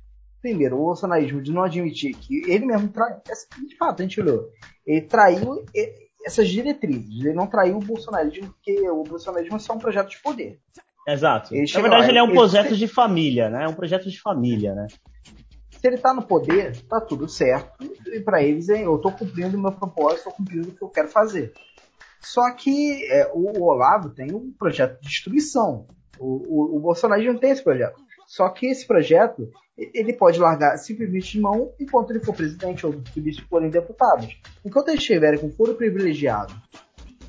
Primeiro, o bolsonarismo de não admitir que ele mesmo traiu, de fato, a gente olhou, ele traiu essas diretrizes, ele não traiu o bolsonarismo, porque o bolsonarismo é só um projeto de poder. Exato. Ele Na verdade, lá, ele é um ele- projeto de família, né? É um projeto de família, né? Se ele tá no poder, tá tudo certo. E para eles, é, eu tô cumprindo o meu propósito, tô cumprindo o que eu quero fazer. Só que é, o Olavo tem um projeto de destruição. O, o, o Bolsonaro não tem esse projeto. Só que esse projeto, ele pode largar simplesmente de mão enquanto ele for presidente ou se forem deputados. Enquanto eles estiverem com foro privilegiado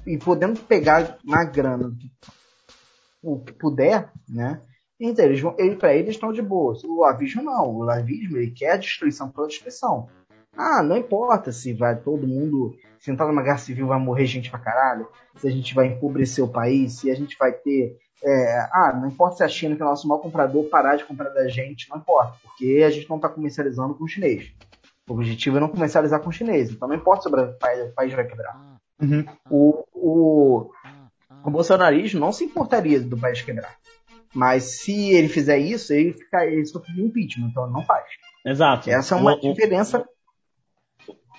e podendo pegar na grana o que puder, né? Então, eles vão, ele, pra eles estão de boa. O lavismo não. O lavismo, ele quer a destruição pela destruição. Ah, não importa se vai todo mundo se entrar numa guerra civil vai morrer gente pra caralho, se a gente vai empobrecer o país, se a gente vai ter. É, ah, não importa se a China, que é o nosso maior comprador, parar de comprar da gente, não importa, porque a gente não está comercializando com o chinês. O objetivo é não comercializar com o chinês, então não importa se o país, o país vai quebrar. O, o, o bolsonarismo não se importaria do país quebrar. Mas se ele fizer isso, ele, fica, ele sofre impeachment, então ele não faz. Exato. Essa é uma o- diferença.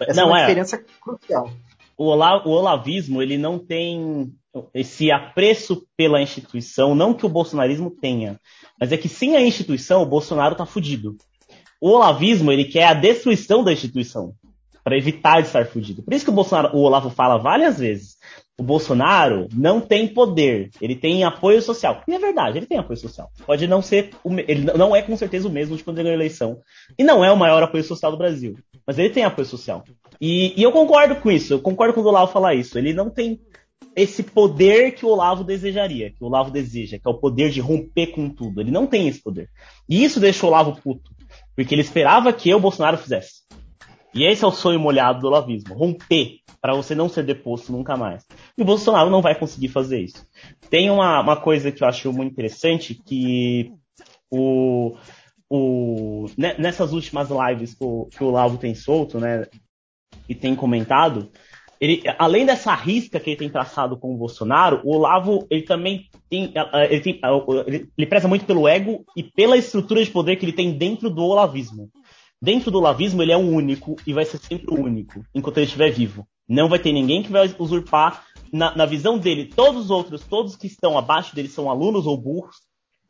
Essa Não, é uma é. diferença crucial. o, Ola- o olavismo ele não tem esse apreço pela instituição, não que o bolsonarismo tenha, mas é que sem a instituição o Bolsonaro tá fudido. O olavismo ele quer a destruição da instituição para evitar de estar fudido. Por isso que o Bolsonaro, o Olavo fala várias vezes, o Bolsonaro não tem poder, ele tem apoio social. E é verdade, ele tem apoio social. Pode não ser, ele não é com certeza o mesmo de quando ele ganhou a eleição. E não é o maior apoio social do Brasil. Mas ele tem apoio social. E, e eu concordo com isso, eu concordo com o Olavo falar isso. Ele não tem esse poder que o Olavo desejaria, que o Olavo deseja, que é o poder de romper com tudo. Ele não tem esse poder. E isso deixa o Olavo puto. Porque ele esperava que eu, o Bolsonaro, fizesse. E esse é o sonho molhado do olavismo, romper para você não ser deposto nunca mais. E o Bolsonaro não vai conseguir fazer isso. Tem uma, uma coisa que eu acho muito interessante que o, o ne- nessas últimas lives que o, que o Olavo tem solto, né, e tem comentado, ele, além dessa risca que ele tem traçado com o Bolsonaro, o Olavo ele também tem, ele, tem, ele, ele preza muito pelo ego e pela estrutura de poder que ele tem dentro do olavismo. Dentro do olavismo ele é um único e vai ser sempre o único enquanto ele estiver vivo. Não vai ter ninguém que vai usurpar na, na visão dele. Todos os outros, todos que estão abaixo dele são alunos ou burros.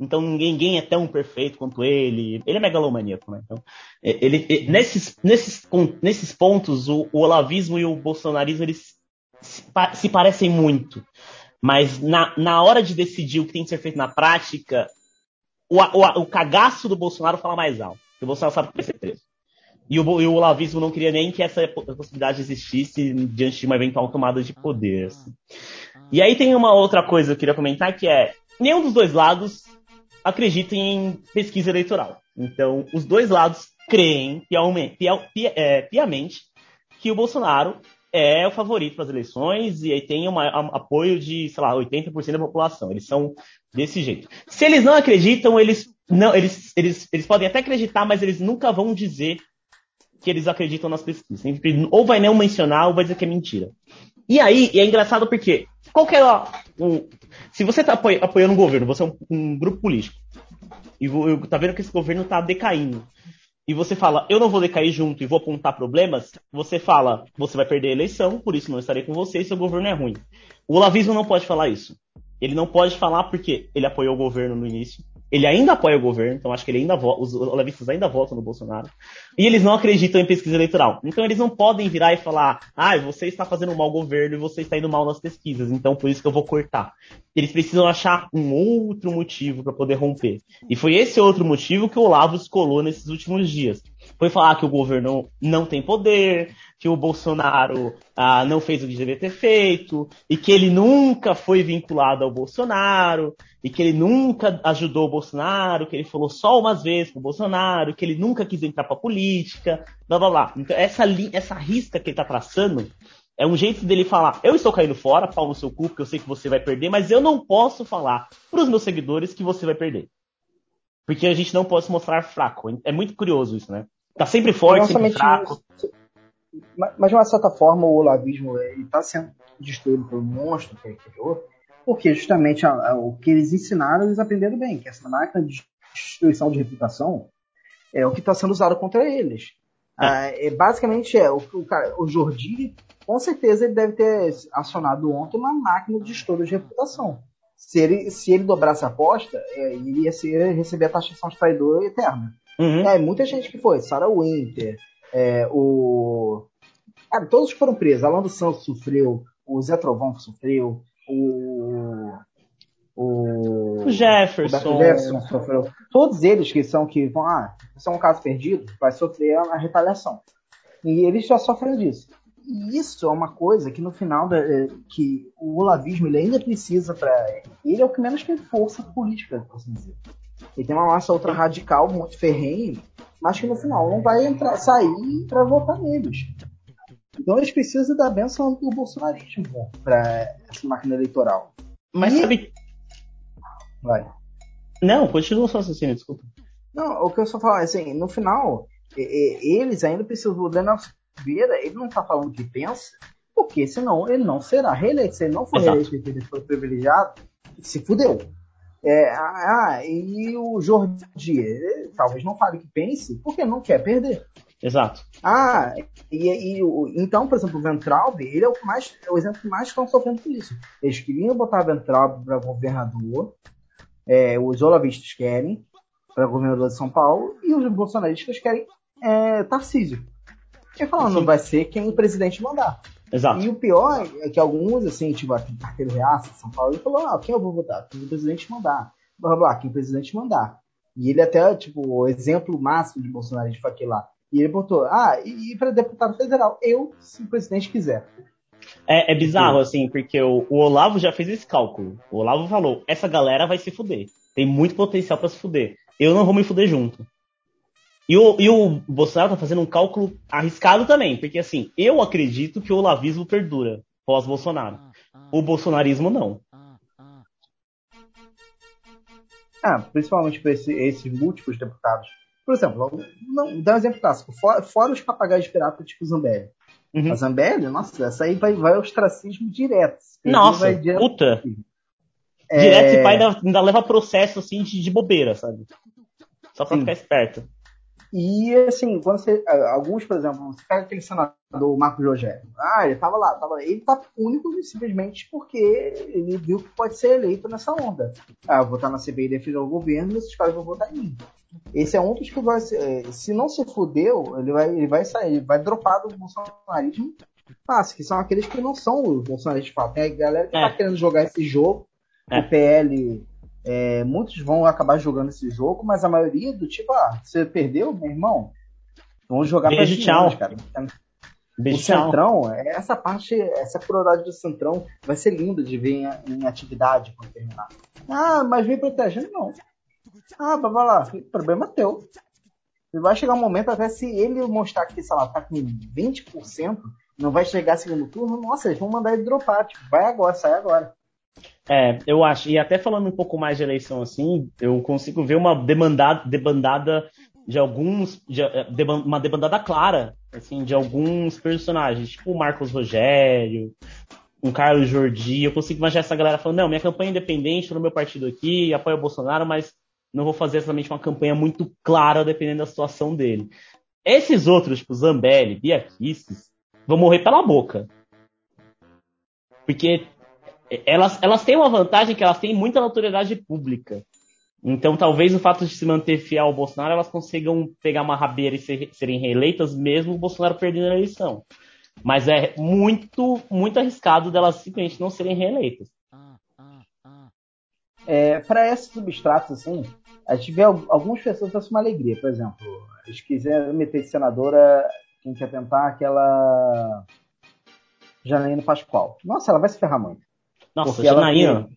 Então ninguém, ninguém é tão perfeito quanto ele. Ele é megalomaníaco, né? Então, ele, ele nesses, nesses, nesses pontos, o, o, olavismo e o bolsonarismo eles se, se parecem muito. Mas na, na hora de decidir o que tem que ser feito na prática, o, o, o cagaço do Bolsonaro fala mais alto. O Bolsonaro sabe que vai ser preso. E o, e o olavismo não queria nem que essa possibilidade existisse diante de uma eventual tomada de poder. Assim. E aí tem uma outra coisa que eu queria comentar que é nenhum dos dois lados acredita em pesquisa eleitoral. Então, os dois lados creem é, piamente que o Bolsonaro é o favorito para as eleições e aí tem um apoio de, sei lá, 80% da população. Eles são desse jeito. Se eles não acreditam, eles não, eles, eles, eles podem até acreditar, mas eles nunca vão dizer que eles acreditam nas pesquisas. Ou vai não mencionar ou vai dizer que é mentira. E aí, é engraçado porque qual que é o, se você está apoiando um governo, você é um, um grupo político, e está vendo que esse governo está decaindo, e você fala, eu não vou decair junto e vou apontar problemas, você fala, você vai perder a eleição, por isso não estarei com você e seu governo é ruim. O Olavismo não pode falar isso. Ele não pode falar porque ele apoiou o governo no início, ele ainda apoia o governo, então acho que ele ainda os olavistas ainda votam no Bolsonaro. E eles não acreditam em pesquisa eleitoral. Então eles não podem virar e falar: ah, você está fazendo mal ao governo e você está indo mal nas pesquisas, então por isso que eu vou cortar. Eles precisam achar um outro motivo para poder romper. E foi esse outro motivo que o Olavo escolou nesses últimos dias. Foi falar que o governo não tem poder, que o Bolsonaro ah, não fez o que deveria ter feito, e que ele nunca foi vinculado ao Bolsonaro, e que ele nunca ajudou o Bolsonaro, que ele falou só umas vezes pro Bolsonaro, que ele nunca quis entrar pra política, blá blá blá. Então essa, essa risca que ele tá traçando é um jeito dele falar, eu estou caindo fora, pau no seu cu, porque eu sei que você vai perder, mas eu não posso falar pros meus seguidores que você vai perder. Porque a gente não pode se mostrar fraco. É muito curioso isso, né? Tá sempre forte, sempre fraco. Isso mas, de uma certa forma, o olavismo está sendo destruído pelo monstro que ele criou, porque justamente a, a, o que eles ensinaram, eles aprenderam bem, que essa máquina de destruição de reputação é o que está sendo usado contra eles. Ah, é, basicamente é, o, o, cara, o Jordi, com certeza ele deve ter acionado ontem uma máquina de estouro de reputação. Se ele, se ele dobrasse a aposta, é, ele ia ser, receber a taxação de traidor eterna. Uhum. É, muita gente que foi, Sarah Winter, é, o. Cara, todos foram presos. Alan dos Santos sofreu, o Zé Trovão sofreu, o. O, o Jefferson. O Jefferson sofreu. Todos eles que são que vão, ah, são um caso perdido, vai sofrer a retaliação. E eles já sofrem disso. E isso é uma coisa que no final da, é, que o olavismo ele ainda precisa para ele é o que menos tem força política, por assim dizer. Ele tem uma massa ultra radical muito ferrenha mas que no final não vai entrar, sair para votar neles. Então eles precisam da benção do bolsonarismo para essa máquina eleitoral. Mas e... sabe. Vai. Não, continua só assassino, desculpa. Não, o que eu só falo é assim, no final, eles ainda precisam do Daniel Silveira, ele não tá falando o que pensa, porque senão ele não será reeleito. Se ele não for reeleito ele for privilegiado, se fudeu. É, ah, e o Jordi, talvez não fale o que pense, porque não quer perder. Exato. Ah, e, e então, por exemplo, o Ventralbe, ele é o, mais, é o exemplo que mais estão sofrendo com isso. Eles queriam botar Ventralbe para governador, é, os olavistas querem para governador de São Paulo, e os bolsonaristas querem é, Tarcísio. Que falando, vai ser quem o presidente mandar. Exato. E o pior é que alguns, assim, tipo, aqui, Carteiro Reaça, São Paulo, ele falou, ah, quem eu vou votar? Quem o presidente mandar. Blá, blá, quem o presidente mandar. E ele até, tipo, o exemplo máximo de Bolsonaro foi aquele lá. E ele botou, ah, e, e para deputado federal, eu, se o presidente quiser. É, é bizarro, assim, porque o, o, Olavo já fez esse cálculo. O Olavo falou, essa galera vai se fuder. Tem muito potencial para se fuder. Eu não vou me fuder junto. E o, e o Bolsonaro tá fazendo um cálculo arriscado também, porque assim, eu acredito que o olavismo perdura pós-Bolsonaro. O bolsonarismo não. Ah, principalmente para esse, esses múltiplos deputados Por exemplo, não, dá um exemplo clássico. Fora, fora os papagaios piratas tipo Zambelli. Uhum. A Zambelli, nossa, essa aí vai, vai ao ostracismo direto. Nossa, direto- puta. É, Direto esse pai ainda, ainda leva processo assim de, de bobeira, sabe? Só pra Sim. ficar esperto. E assim, quando você. Alguns, por exemplo, você pega aquele senador, o Marco Rogério. Ah, ele tava lá, tava. Ele tá único simplesmente porque ele viu que pode ser eleito nessa onda. Ah, eu vou estar na CPI defender o governo e esses caras vão votar em mim. Esse é um dos que vai eh, Se não se fudeu, ele vai, ele vai sair, ele vai dropar do bolsonarismo fácil, que são aqueles que não são os bolsonaristas de fato. Tem a galera que É. tá querendo jogar esse jogo. É. O PL é, muitos vão acabar jogando esse jogo, mas a maioria do tipo, ah, você perdeu, meu irmão? Vamos jogar Beijo, pra tchau. cara. Beijo, o tchau. Centrão, é, essa parte, essa crueldade do Centrão vai ser linda de ver em, em atividade quando terminar. Ah, mas vem protegendo, não. Ah, vai lá, problema teu. Vai chegar um momento até se ele mostrar que, sei lá, tá com 20%, não vai chegar segundo turno, nossa, eles vão mandar ele dropar, tipo, vai agora, sai agora. É, eu acho. E até falando um pouco mais de eleição assim, eu consigo ver uma demandada, debandada de alguns. de- eh, deban- uma debandada clara, assim, de alguns personagens, tipo o Marcos Rogério, um Carlos Jordi. Eu consigo imaginar essa galera falando, não, minha campanha é independente, no meu partido aqui, apoio o Bolsonaro, mas não vou fazer exatamente uma campanha muito clara dependendo da situação dele. Esses outros, tipo Zambelli, Bia Kicis, vão morrer pela boca. Porque elas, elas têm uma vantagem que elas têm muita notoriedade pública. Então, talvez o fato de se manter fiel ao Bolsonaro, elas consigam pegar uma rabeira e ser- serem reeleitas, mesmo o Bolsonaro perdendo a eleição. Mas é muito, muito arriscado delas simplesmente não serem reeleitas. É, para esses substratos, assim, a gente vê al- algumas pessoas dessa uma alegria. Por exemplo, eles quiseram meter de senadora quem quer tentar aquela Janaína Pascoal. Nossa, ela vai se ferrar muito. Nossa, Porque ela Janaína,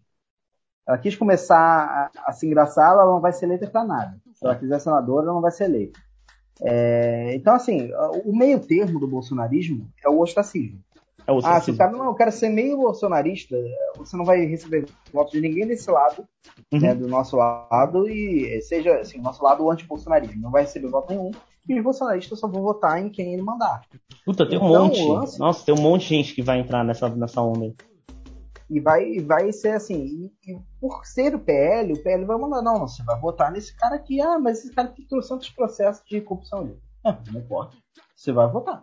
Ela quis começar a, a se engraçar, ela não vai ser eleita pra nada. Se ela quiser senadora, ela não vai ser eleita. É, então, assim, o meio termo do bolsonarismo é o ostracismo. É Ah, se o cara não, eu quero ser meio bolsonarista, você não vai receber votos de ninguém desse lado, Uhum. né, do nosso lado, e seja assim, o nosso lado anti-bolsonarismo. Não vai receber voto nenhum, e os bolsonaristas só vão votar em quem ele mandar. Puta, tem um Então, monte. o lance- Nossa, tem um monte de gente que vai entrar nessa, nessa onda aí. E vai, vai ser assim, e, e por ser o PL, o PL vai mandar, não, você vai votar nesse cara aqui, ah, mas esse cara tem trocentos processos de corrupção ali. Ah, não importa. Você vai votar.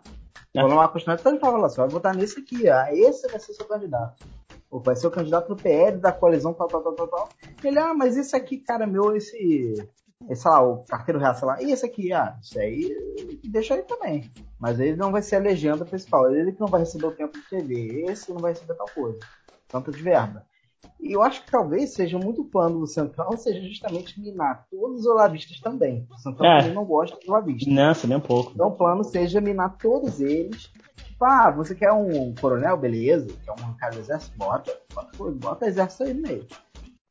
É. Vou numa questão de falar, você vai votar nesse aqui, ah, esse vai ser seu candidato. Ou vai ser o candidato do PL, da coalizão, tal, tal, tal, tal, tal. Ele, ah, mas esse aqui, cara, meu, esse. esse sei lá, o carteiro real, sei lá, e esse aqui, ah, isso aí, deixa aí também. Mas ele não vai ser a legenda principal, ele que não vai receber o tempo de TV, esse não vai receber tal coisa tanto de verba. E eu acho que talvez seja muito plano do Central, seja justamente minar todos os olavistas também. O Central É. também não gosta de olavista. Nossa, nem um pouco. Então o plano seja minar todos eles. Tipo, ah, você quer um coronel, beleza? Quer um cara do exército? Bota. Bota, bota exército aí no meio.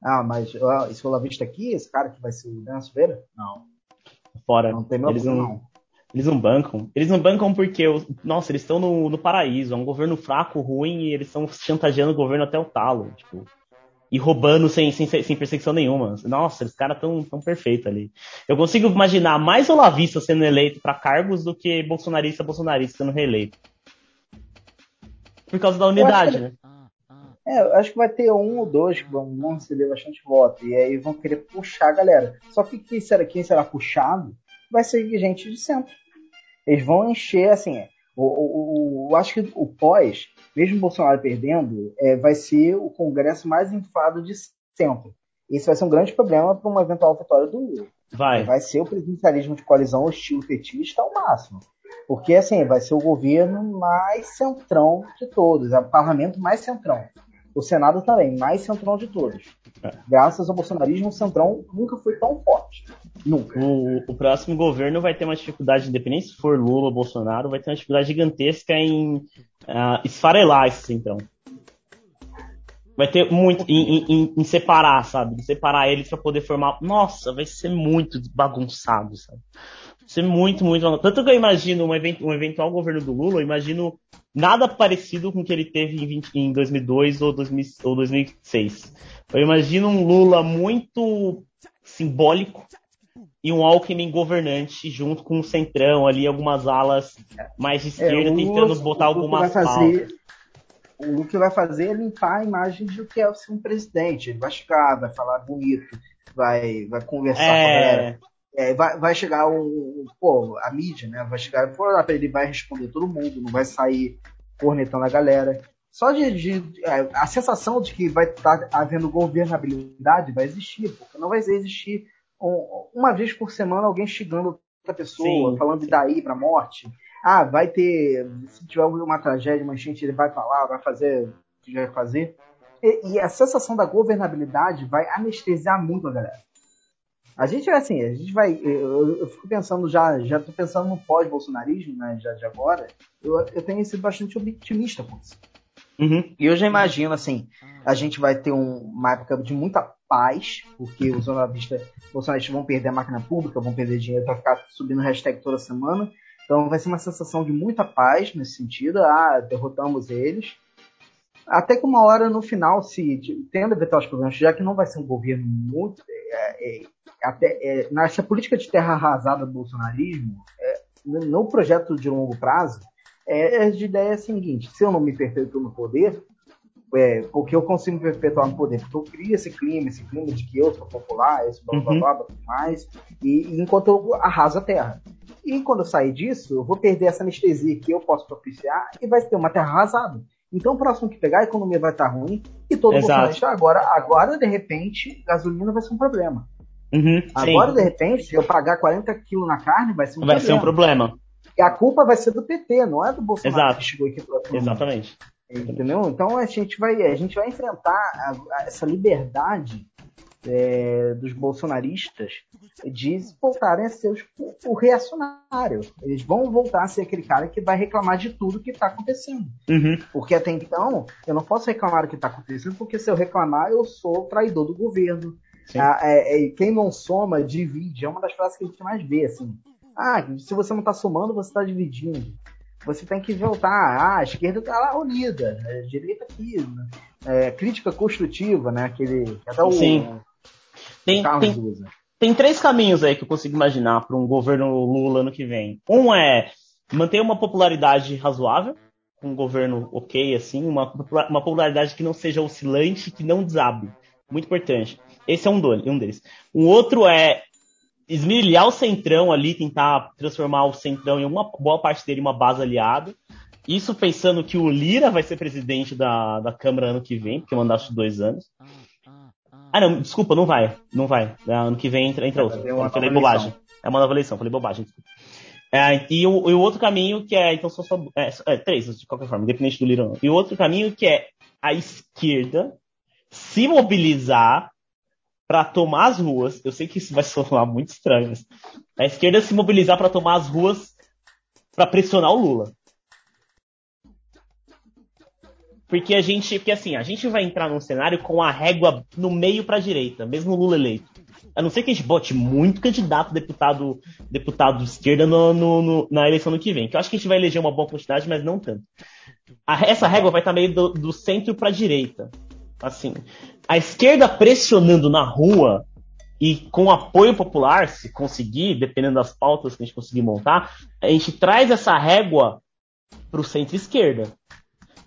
Ah, mas ó, esse olavista aqui, esse cara que vai ser o Dan Silveira? Não, Fora. não tem meu Eles não, não. Eles não bancam. Eles não bancam porque, nossa, eles estão no, no paraíso. É um governo fraco, ruim, e eles estão chantageando o governo até o talo. Tipo, e roubando sem, sem, sem perseguição nenhuma. Nossa, os caras tão, tão perfeitos ali. Eu consigo imaginar mais olavista sendo eleito para cargos do que bolsonarista bolsonarista sendo reeleito. Por causa da unidade, que- né? É, eu acho que vai ter um ou dois que vão, vão receber bastante voto. E aí vão querer puxar a galera. Só que quem será, quem será puxado vai ser gente de centro. Eles vão encher, assim, o, o, o- eu acho que o pós, mesmo Bolsonaro perdendo, é, vai ser o congresso mais inflado de centro. Isso vai ser um grande problema para uma eventual vitória do Lula. Vai. Vai ser o presidencialismo de coalizão hostil petista ao máximo. Porque, assim, vai ser o governo mais centrão de todos, é o parlamento mais centrão. O Senado também, mais centrão de todos. É. Graças ao bolsonarismo, o centrão nunca foi tão forte. Nunca. O, o próximo governo vai ter uma dificuldade, independente se for Lula ou Bolsonaro, vai ter uma dificuldade gigantesca em ah, esfarelar esse centrão. Vai ter muito em, em- em separar, sabe? Em separar eles para poder formar. Nossa, vai ser muito bagunçado, sabe? Vai ser muito, muito. Tanto que eu imagino um, event- um eventual governo do Lula, eu imagino nada parecido com o que ele teve em, 20 em 2002 ou, 2000 ou 2006. Eu imagino um Lula muito simbólico, e um Alckmin governante junto com o Centrão ali, algumas alas mais de esquerda, É, o tentando Lula- botar o algumas pautas. O que vai fazer é limpar a imagem de que é ser um presidente. Ele vai chegar, vai falar bonito, vai, vai conversar com a galera. É, vai, vai chegar o, o- pô, a mídia, né? Vai chegar, pô, ele vai responder todo mundo, não vai sair cornetando a galera. Só de, de- é, a sensação de que vai estar havendo governabilidade vai existir, porque não vai existir um- uma vez por semana alguém xingando outra pessoa, Sim, falando sim. daí pra morte. Ah, vai ter, se tiver uma tragédia, uma enchente, ele vai falar, vai fazer o que vai fazer. E, e a sensação da governabilidade vai anestesiar muito a galera. A gente vai assim, a gente vai. Eu, eu fico pensando já, já tô pensando no pós-bolsonarismo, né? Já de agora. Eu, eu tenho sido bastante otimista com isso. uhum, E eu já imagino, assim, a gente vai ter um- uma época de muita paz, porque os jornalistas bolsonaristas vão perder a máquina pública, vão perder dinheiro para ficar subindo hashtag toda semana. Então vai ser uma sensação de muita paz nesse sentido. Ah, derrotamos eles. Até que uma hora no final, se tendo eventuais problemas, já que não vai ser um governo muito. é, é, até, é, nessa política de terra arrasada do bolsonarismo, é, no projeto de longo prazo, é, é de ideia seguinte: se eu não me perpetuo no poder, é, porque eu consigo me perpetuar no poder, porque eu crio esse clima, esse clima de que eu sou popular, esse blá blá Uhum. blá, blá, mais, e, e enquanto eu arraso a terra. E quando eu sair disso, eu vou perder essa anestesia que eu posso propiciar e vai ter uma terra arrasada. Então, o próximo que pegar, a economia vai estar ruim e todo Exato. bolsonarista agora, agora, de repente, gasolina vai ser um problema. uhum, sim. Agora, de repente, se eu pagar 40 quilos na carne, vai ser um vai ser um problema. problema. E a culpa vai ser do PT, não é do Bolsonaro Exato. que chegou aqui para Exatamente. Entendeu? Então a gente vai, a gente vai enfrentar a- a- essa liberdade é, dos bolsonaristas de voltarem a ser os, o, reacionário. Eles vão voltar a ser aquele cara que vai reclamar de tudo que está acontecendo. Uhum, Porque até então, eu não posso reclamar do que está acontecendo, porque se eu reclamar, eu sou traidor do governo. Ah, é- é, quem não soma, divide. É uma das frases que a gente mais vê, assim. Ah, se você não está somando, você está dividindo. Você tem que voltar. Ah, a esquerda está lá unida, a direita aqui. né? É, crítica construtiva, né? Aquele. Até o, Sim. Tem, Carlos tem, usa. tem três caminhos aí que eu consigo imaginar para um governo Lula ano que vem. Um é manter uma popularidade razoável, um governo ok, assim, uma, uma popularidade que não seja oscilante, que não desabe. Muito importante. Esse é um, do, um deles. Um outro é esmirilhar o centrão ali, tentar transformar o centrão em uma boa parte dele em uma base aliada. Isso pensando que o Lira vai ser presidente da, da Câmara ano que vem, porque é mandato de dois anos. Ah, não, desculpa, não vai. Não vai. É, Ano que vem entra, entra outro. Tem uma Eu falei bobagem. É uma nova eleição, falei bobagem, desculpa. É, e, o, e o outro caminho que é, então são só, é, é, três, de qualquer forma, independente do Lira. E o outro caminho que é a esquerda se mobilizar para tomar as ruas. Eu sei que isso vai soar muito estranho, mas a esquerda se mobilizar para tomar as ruas para pressionar o Lula. Porque a gente, porque assim, a gente vai entrar num cenário com a régua no meio para a direita, mesmo o Lula eleito. A não ser que a gente bote muito candidato deputado, deputado de esquerda no, no- no- na eleição do que vem. Que eu acho que a gente vai eleger uma boa quantidade, mas não tanto. A- essa régua vai estar meio do, do centro para a direita. Assim, a esquerda pressionando na rua e com apoio popular, se conseguir, dependendo das pautas que a gente conseguir montar, a gente traz essa régua para o centro-esquerda.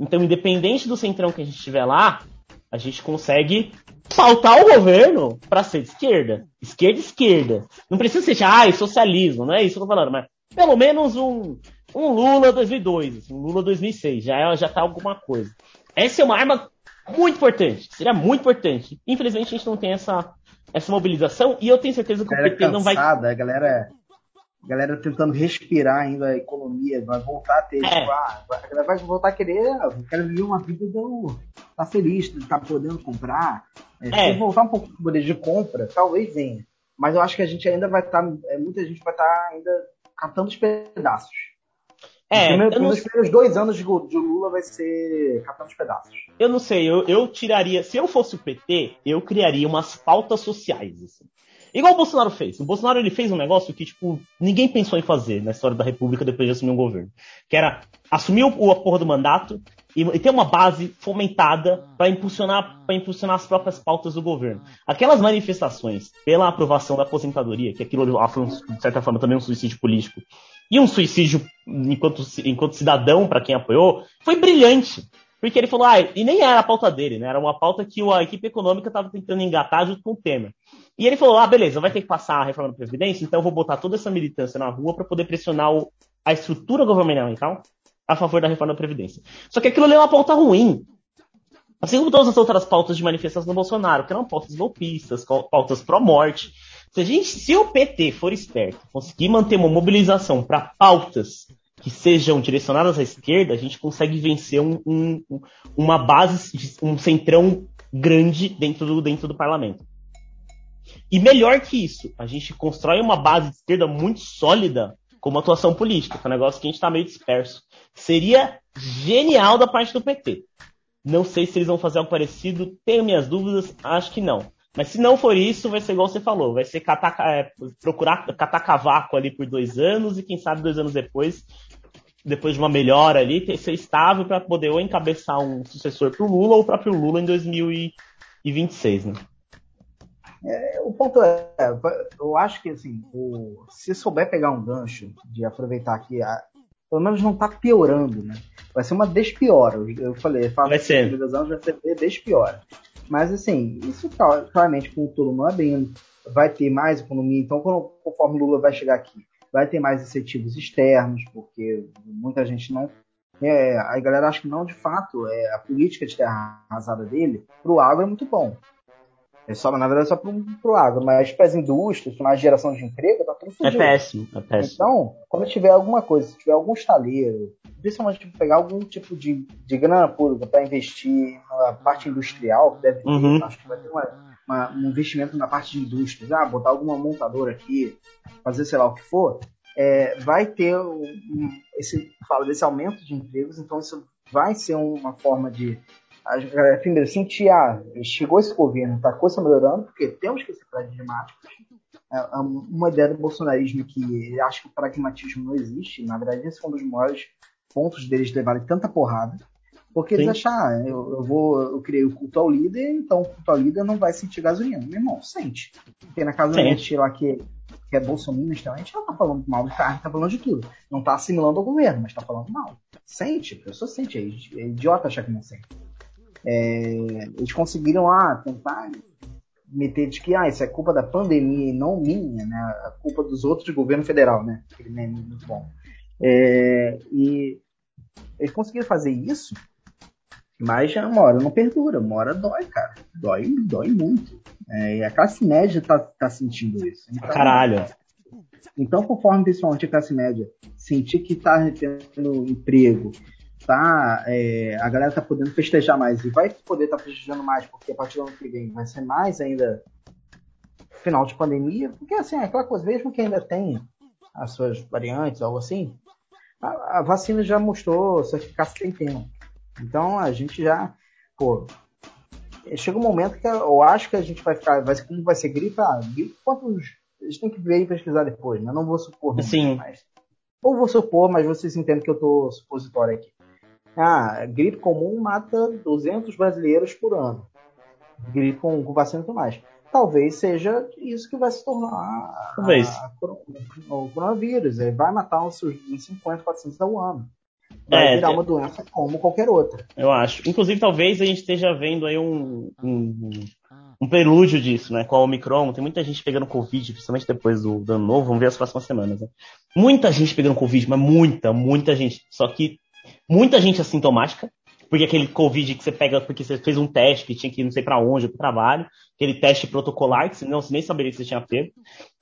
Então, independente do centrão que a gente tiver lá, a gente consegue pautar o governo para ser de esquerda. Esquerda, esquerda. Não precisa ser, ah, socialismo, não é isso que eu tô falando, mas pelo menos um, um Lula 2002, assim, um Lula 2006, já, é, já tá alguma coisa. Essa é uma arma muito importante, seria muito importante. Infelizmente a gente não tem essa, essa mobilização e eu tenho certeza que o PT não vai. cansada, a galera, a galera tentando respirar ainda a economia, vai voltar a ter, É. tipo, ah, vai- a galera vai voltar a querer, ah, eu quero viver uma vida do. tá feliz, tá podendo comprar. É, É. Se voltar um pouco do poder de compra, talvez venha. Mas eu acho que a gente ainda vai estar. muita gente vai estar ainda catando os pedaços. É, Primeiro, eu não, nos primeiros dois anos de, de Lula vai ser catando os pedaços. eu não sei, eu, eu tiraria. Se eu fosse o PT, eu criaria umas pautas sociais. Assim. Igual o Bolsonaro fez. O Bolsonaro ele fez um negócio que, tipo, ninguém pensou em fazer na história da República depois de assumir um governo. Que era assumir o, a porra do mandato e, e ter uma base fomentada para impulsionar, para impulsionar as próprias pautas do governo. Aquelas manifestações pela aprovação da aposentadoria, que aquilo foi, de certa forma, também um suicídio político, e um suicídio enquanto, enquanto cidadão para quem apoiou, foi brilhante. Porque ele falou, ah, e nem era a pauta dele, né? Era uma pauta que a equipe econômica estava tentando engatar junto com o Temer. E ele falou, ah, beleza, vai ter que passar a reforma da Previdência, então eu vou botar toda essa militância na rua para poder pressionar o, a estrutura governamental a favor da reforma da Previdência. Só que aquilo ali é uma pauta ruim. Assim como todas as outras pautas de manifestação do Bolsonaro, que eram pautas golpistas, pautas pró-morte. Se, a gente, se o PT for esperto, conseguir manter uma mobilização para pautas que sejam direcionadas à esquerda, a gente consegue vencer um, um, uma base, um centrão grande dentro do, dentro do parlamento. E melhor que isso, a gente constrói uma base de esquerda muito sólida como atuação política, que é um negócio que a gente está meio disperso. Seria genial da parte do PT. Não sei se eles vão fazer algo parecido, tenho minhas dúvidas, acho que não. Mas se não for isso, vai ser igual você falou, vai ser catar, é, procurar catar cavaco ali por dois anos e quem sabe dois anos depois, depois de uma melhora ali, ser estável para poder ou encabeçar um sucessor para o Lula ou o próprio Lula em 2026, né? É, o ponto é, eu acho que assim, o, se souber pegar um gancho de aproveitar que a, pelo menos não está piorando, né? Vai ser uma despiora. Eu falei, falo vai ser. Anos, vai ser despiora. Mas assim, isso claramente com o Tulo não abrindo, vai ter mais economia. Então, conforme Lula vai chegar aqui, vai ter mais incentivos externos, porque muita gente não. É, a galera acha que não, de fato, é, a política de terra arrasada dele para o agro é muito bom. É só, na verdade, é só para o agro, mas para as indústrias, para a geração de emprego, tá tudo fugindo. É péssimo, é péssimo. Então, quando tiver alguma coisa, se tiver algum estaleiro, principalmente tipo, pegar algum tipo de, de grana pública para investir na parte industrial, que deve ter, uhum. acho que vai ter uma, uma, um investimento na parte de indústrias, ah, botar alguma montadora aqui, fazer sei lá o que for, é, vai ter um, esse fala desse aumento de empregos, então isso vai ser uma forma de a galera primeiro sentir, ah, chegou esse governo, tá coisa melhorando, porque temos que ser pragmáticos. É, é uma ideia do bolsonarismo que acho que o pragmatismo não existe, na verdade esse foi um dos maiores pontos deles levarem tanta porrada, porque Sim. eles acharam, ah, eu, eu, vou, eu criei o culto ao líder, então o culto ao líder não vai sentir gasolina. Meu irmão, sente. Porque na casa da gente lá que, que é bolsonaro, então a gente não tá falando mal de carne, tá falando de tudo. Não tá assimilando o governo, mas tá falando mal. Sente, a pessoa sente, é, é idiota achar que não sente. É, eles conseguiram ah, tentar meter de que ah, isso é culpa da pandemia e não minha, né? A culpa dos outros do governo federal, né? Aquele meme muito bom. É, e eles conseguiram fazer isso, mas já uma hora não perdura, uma hora dói, cara. Dói, dói muito. É, e a classe média tá, tá sentindo isso. Então, Caralho. Então, conforme principalmente a classe média sentir que tá tendo emprego, tá, é, a galera tá podendo festejar mais e vai poder estar tá festejando mais, porque a partir do ano que vem vai ser mais ainda final de pandemia, porque assim, é aquela coisa, mesmo que ainda tem as suas variantes, algo assim, a, a vacina já mostrou sua eficácia sem tempo. Então a gente já, pô, chega um momento que eu acho que a gente vai ficar, vai, como vai ser gripe, ah, gripe quantos, a gente tem que ver e pesquisar depois, né? Não vou supor. Sim. Mais. Ou vou supor, mas vocês entendem que eu tô supositório aqui. Ah, gripe comum mata 200 brasileiros por ano. Gripe com, com vacina e tudo mais. Talvez seja isso que vai se tornar Talvez. A, a, o coronavírus. Ele vai matar uns 50, 400 ao ano. Vai é, virar uma doença como qualquer outra. Eu acho. Inclusive, talvez a gente esteja vendo aí um, um, um prelúdio disso, né? Com a Omicron. Tem muita gente pegando Covid, principalmente depois do, do ano novo. Vamos ver as próximas semanas. Né? Muita gente pegando Covid, mas muita, muita gente. Só que Muita gente assintomática, porque aquele Covid que você pega porque você fez um teste que tinha que ir não sei para onde, para o trabalho, aquele teste protocolar que você não você nem saberia que você tinha pego.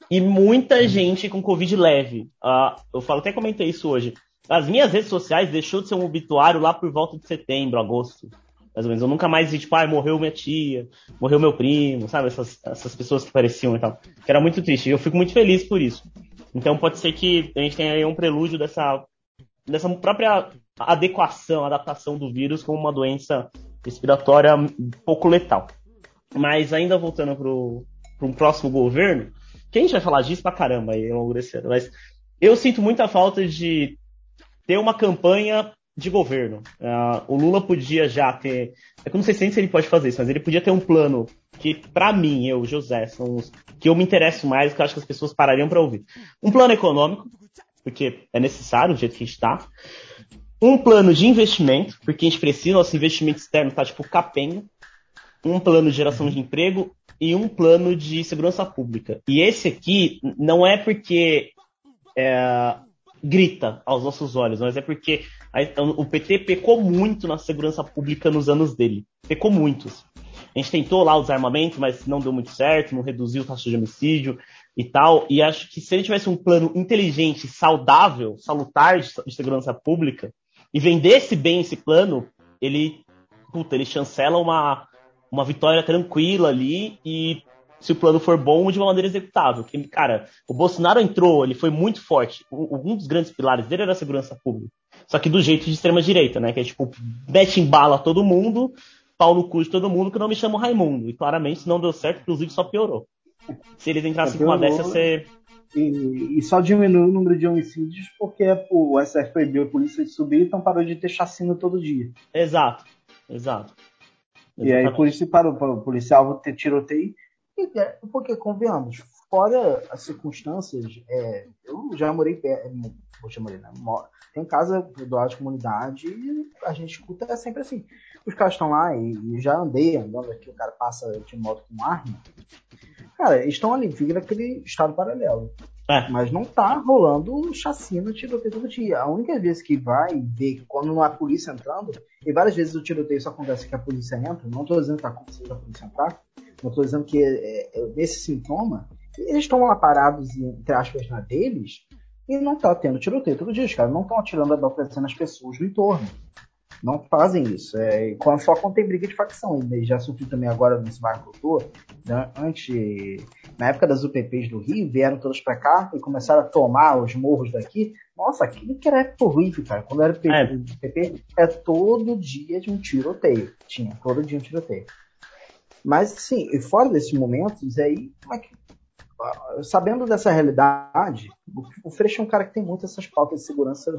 E muita gente com Covid leve. Uh, eu falo, até comentei isso hoje. As minhas redes sociais deixou de ser um obituário lá por volta de setembro, agosto. Mais ou menos. Eu nunca mais vi, tipo, ah, morreu minha tia, morreu meu primo, sabe? Essas, essas pessoas que pareciam e tal. Que era muito triste. E eu fico muito feliz por isso. Então pode ser que a gente tenha aí um prelúdio dessa, dessa própria adequação, adaptação do vírus como uma doença respiratória pouco letal. Mas ainda voltando para um próximo governo, que a gente vai falar disso pra caramba aí longo desse ano, mas eu sinto muita falta de ter uma campanha de governo. Uh, o Lula podia já ter. É eu não sei se ele pode fazer isso, mas ele podia ter um plano que, para mim, eu, José, são os que eu me interesso mais, que eu acho que as pessoas parariam para ouvir. Um plano econômico, porque é necessário, do jeito que está. Um plano de investimento, porque a gente precisa, nosso investimento externo está tipo capenga. Um plano de geração de emprego e um plano de segurança pública. E esse aqui não é porque é, grita aos nossos olhos, mas é porque a, o PT pecou muito na segurança pública nos anos dele. Pecou muito. A gente tentou lá os armamentos, mas não deu muito certo, não reduziu o taxa de homicídio e tal. E acho que se ele tivesse um plano inteligente, saudável, salutar de, de segurança pública, e vendesse bem esse plano, ele, puta, ele chancela uma, uma vitória tranquila ali e se o plano for bom, de uma maneira executável. Que, cara, o Bolsonaro entrou, ele foi muito forte. Um dos grandes pilares dele era a segurança pública. Só que do jeito de extrema direita, né? Que é tipo, mete em bala todo mundo, pau no cu de todo mundo, que não me chamo Raimundo. E claramente, se não deu certo, inclusive só piorou. Se eles entrassem com uma dessa, você. E, e, só diminuiu o número de homicídios porque o perdeu a polícia de subir, então parou de ter chacina todo dia. Exato, exato. E aí por isso parou, o policial ter tiroteio. É, porque, convenhamos, fora as circunstâncias, é, eu já morei perto, poxa, morei, né? Tem casa do lado de comunidade e a gente escuta é sempre assim. Os caras estão lá e, e, já andei andando aqui, o cara passa de moto com arma. Cara, eles estão ali, vira aquele estado paralelo. É. Mas não tá rolando chacina, tiroteio todo dia. A única vez que vai ver quando não há polícia entrando, e várias vezes o tiroteio só acontece que a polícia entra, não tô dizendo que acontecendo a polícia entrar, não tô dizendo que é, é, desse sintoma, eles estão lá parados, entre aspas, na deles, e não tá tendo tiroteio todo dia. Os caras não estão atirando a bala nas pessoas do entorno não fazem isso. É, só quando tem briga de facção. E já sofri também agora nesse bairro que eu tô. Né, antes, na época das UPPs do Rio, vieram todos para cá e começaram a tomar os morros daqui. Nossa, aquilo que era horrível, cara. Quando era PP, é. PP, é todo dia de um tiroteio. Tinha todo dia um tiroteio. Mas, sim, e fora desses momentos, aí, como é que sabendo dessa realidade, o Freixo é um cara que tem muito essas pautas de segurança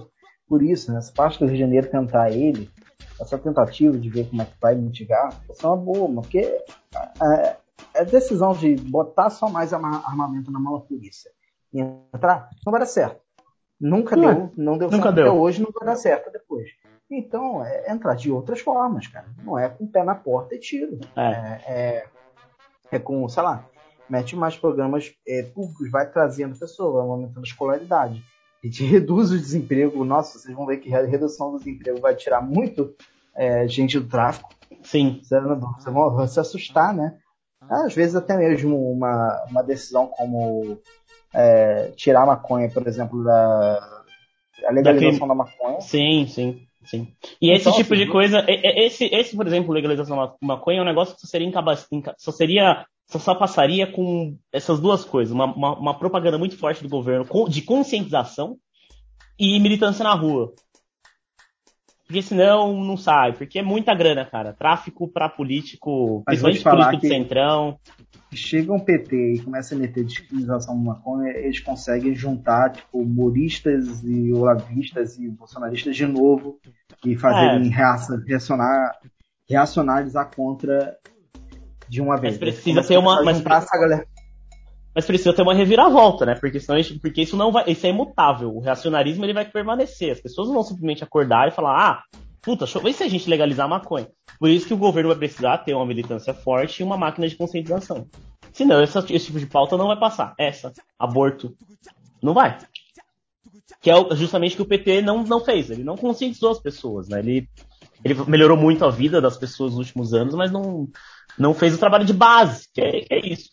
por isso, né? Essa parte do Rio de Janeiro tentar ele, essa tentativa de ver como é que vai mitigar, é uma boa, porque a, a decisão de botar só mais armamento na mão da polícia e entrar não vai dar certo. Nunca não, deu, não deu nunca certo deu. até hoje, não vai dar certo depois. Então, é entrar de outras formas, cara. Não é com o pé na porta e tiro. É, é, é, é com, sei lá, mete mais programas é, públicos, vai trazendo pessoas, vai aumentando a escolaridade a gente <laughs> reduz o desemprego. Nossa, vocês vão ver que a redução do desemprego vai tirar muito é, gente do tráfico. Sim. Vocês vão se assustar, né? Às vezes até mesmo uma, uma decisão como é, tirar a maconha, por exemplo, da a legalização da, da maconha. Sim, sim. Sim. E esse então, tipo assim, de coisa, esse, esse, por exemplo, legalização da maconha é um negócio que só seria, só seria só, só passaria com essas duas coisas: uma, uma, uma propaganda muito forte do governo de conscientização e militância na rua. Porque senão não sai, porque é muita grana, cara. Tráfico para político, principalmente político do centrão. Chega um PT e começa a meter discriminação no maconha, eles conseguem juntar, tipo, humoristas e olavistas e bolsonaristas de novo e fazerem é. reacionar, reacionarizar contra de uma vez. Mas precisa ter uma. Mas, mas precisa ter uma reviravolta, né? Porque, senão, porque isso não vai. Isso é imutável. O reacionarismo ele vai permanecer. As pessoas não vão simplesmente acordar e falar, ah, puta, deixa, vê se a gente legalizar a maconha. Por isso que o governo vai precisar ter uma militância forte e uma máquina de conscientização. Senão, essa, esse tipo de pauta não vai passar. Essa, aborto, não vai. Que é justamente o que o PT não, não fez. Ele não conscientizou as pessoas, né? Ele, ele melhorou muito a vida das pessoas nos últimos anos, mas não, não fez o trabalho de base, que é, que é isso.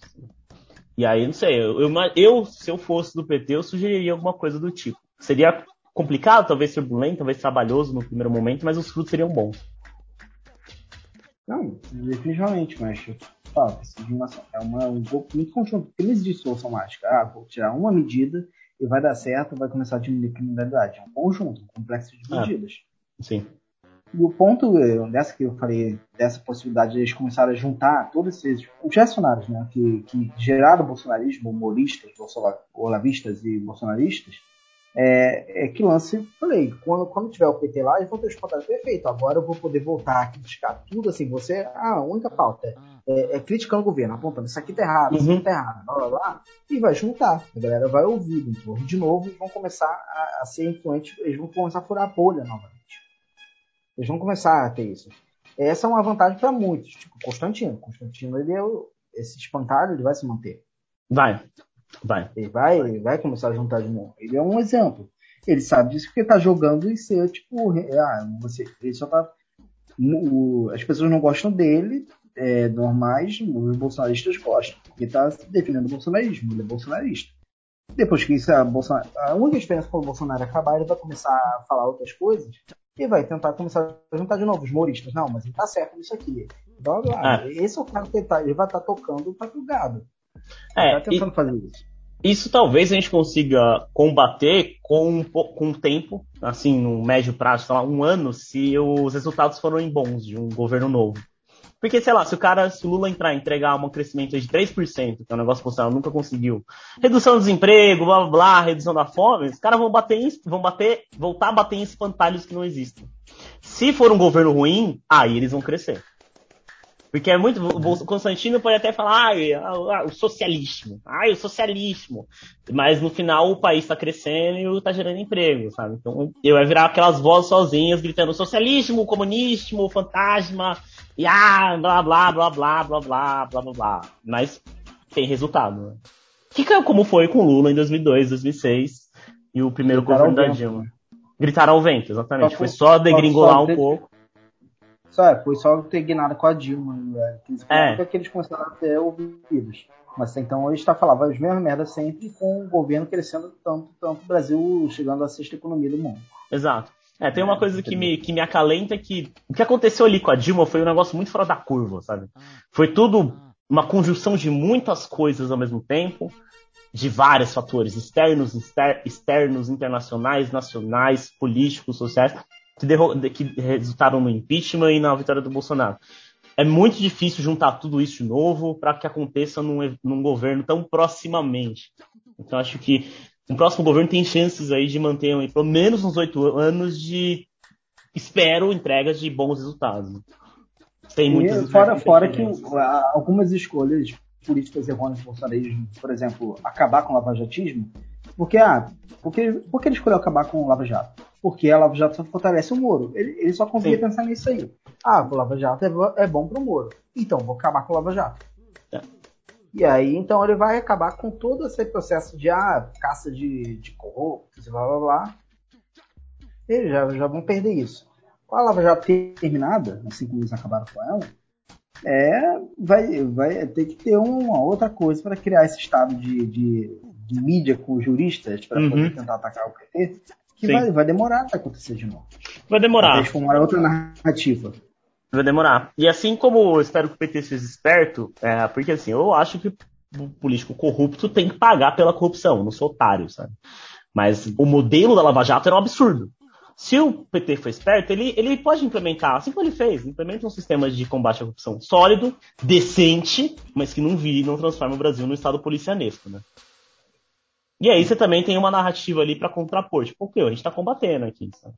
E aí, não sei, eu, eu, eu, se eu fosse do PT, eu sugeriria alguma coisa do tipo. Seria complicado, talvez turbulento, talvez trabalhoso no primeiro momento, mas os frutos seriam bons. Não, definitivamente, mas fala, é uma, um pouco muito conjunto. Crise de solução mágica. Ah, vou tirar uma medida e vai dar certo, vai começar a diminuir a criminalidade. É um conjunto, um complexo de ah, medidas. Ah, sim. E o ponto eh, dessa que eu falei, dessa possibilidade de eles começarem a juntar todos esses os reacionários, né, que, que geraram o bolsonarismo, humoristas, olavistas e bolsonaristas, É, é que lance, falei, quando, quando tiver o PT lá, eles vão ter os contatos perfeito. Agora eu vou poder voltar a criticar tudo assim. Você, a única pauta é, é criticando o governo, apontando isso aqui tá errado, isso aqui tá errado, blá blá blá, e vai juntar. A galera vai ouvir em torno de novo e vão começar a, a ser influentes, eles vão começar a furar a bolha novamente. Eles vão começar a ter isso. Essa é uma vantagem para muitos, tipo Constantino. Constantino, ele é o, esse espantalho, ele vai se manter. Vai. Vai. Ele vai, ele vai começar a juntar de novo. Ele é um exemplo. Ele sabe disso porque tá jogando e ser tipo, ah, você, ele só tá o, as pessoas não gostam dele, é, normais, os bolsonaristas gostam. Ele tá defendendo o bolsonarismo, ele é bolsonarista. Depois que isso, a, Bolsonaro, a única diferença quando o Bolsonaro acabar, ele vai começar a falar outras coisas e vai tentar começar a juntar de novo os humoristas. Não, mas ele tá certo nisso aqui. Blá. Ah. Esse é o cara que tá, ele vai estar tá tocando para o gado. É, tá tentando e, fazer isso. Isso talvez a gente consiga combater com, com o tempo, assim, no médio prazo, sei lá, um ano, se os resultados forem bons de um governo novo. Porque, sei lá, se o cara, se o Lula entrar e entregar um crescimento de 3%, que é um negócio que o nunca conseguiu, redução do desemprego, blá blá blá, redução da fome, os caras vão bater em, vão bater, voltar a bater em espantalhos que não existem. Se for um governo ruim, aí eles vão crescer. Porque é muito. O Constantino pode até falar, ah, o socialismo, ah, o socialismo. Mas no final o país está crescendo e está gerando emprego, sabe? Então eu vai virar aquelas vozes sozinhas gritando socialismo, comunismo, fantasma, e ah, blá blá blá blá blá blá blá blá blá. Mas tem resultado, né? Fica como foi com Lula em 2002, 2006 e o primeiro Gritaram governo da Dilma. Gritaram ao vento, exatamente. Foi só degringolar um pouco. Só é, foi só ter guinado com a Dilma. Né? É. que eles começaram a ter ouvidos. Mas então ele está falando as mesmas merdas sempre com o governo crescendo tanto, tanto o Brasil chegando à sexta economia do mundo. Exato. É, tem uma é, coisa que me, que me acalenta que o que aconteceu ali com a Dilma foi um negócio muito fora da curva, sabe? Foi tudo uma conjunção de muitas coisas ao mesmo tempo, de vários fatores externos, externos, internacionais, nacionais, políticos, sociais, que, que resultaram no impeachment e na vitória do Bolsonaro. É muito difícil juntar tudo isso de novo para que aconteça num, num governo tão proximamente. Então acho que o próximo governo tem chances aí de manter aí, pelo menos uns oito anos de espero entregas de bons resultados. Tem muitas fora, fora que algumas escolhas políticas errôneas do bolsonarismo, por exemplo, acabar com o lavajatismo, porque ah, porque, porque ele escolheu acabar com o Lava Jato? Porque a Lava Jato só fortalece o Moro. Ele, ele só conseguia pensar nisso aí. Ah, o Lava Jato é, é bom pro Moro. Então, vou acabar com o Lava Jato. É. E aí, então, ele vai acabar com todo esse processo de ah, caça de, de corruptos, blá blá blá. Eles já, já vão perder isso. Com a Lava Jato terminada, assim como eles acabaram com ela, é, vai, vai ter que ter uma outra coisa para criar esse estado de, de, de mídia com juristas para uhum. poder tentar atacar o PT que vai, vai, demorar para acontecer de novo. Vai demorar. Vai outra narrativa. Vai demorar. E assim como eu espero que o PT seja esperto, é, porque assim, eu acho que o político corrupto tem que pagar pela corrupção, não sou otário, sabe? Mas o modelo da Lava Jato era um absurdo. Se o PT for esperto, ele, ele pode implementar, assim como ele fez, implementa um sistema de combate à corrupção sólido, decente, mas que não vire, não transforme o Brasil num estado policianesco, né? E aí você também tem uma narrativa ali para contrapor, tipo, o que a gente tá combatendo aqui, sabe?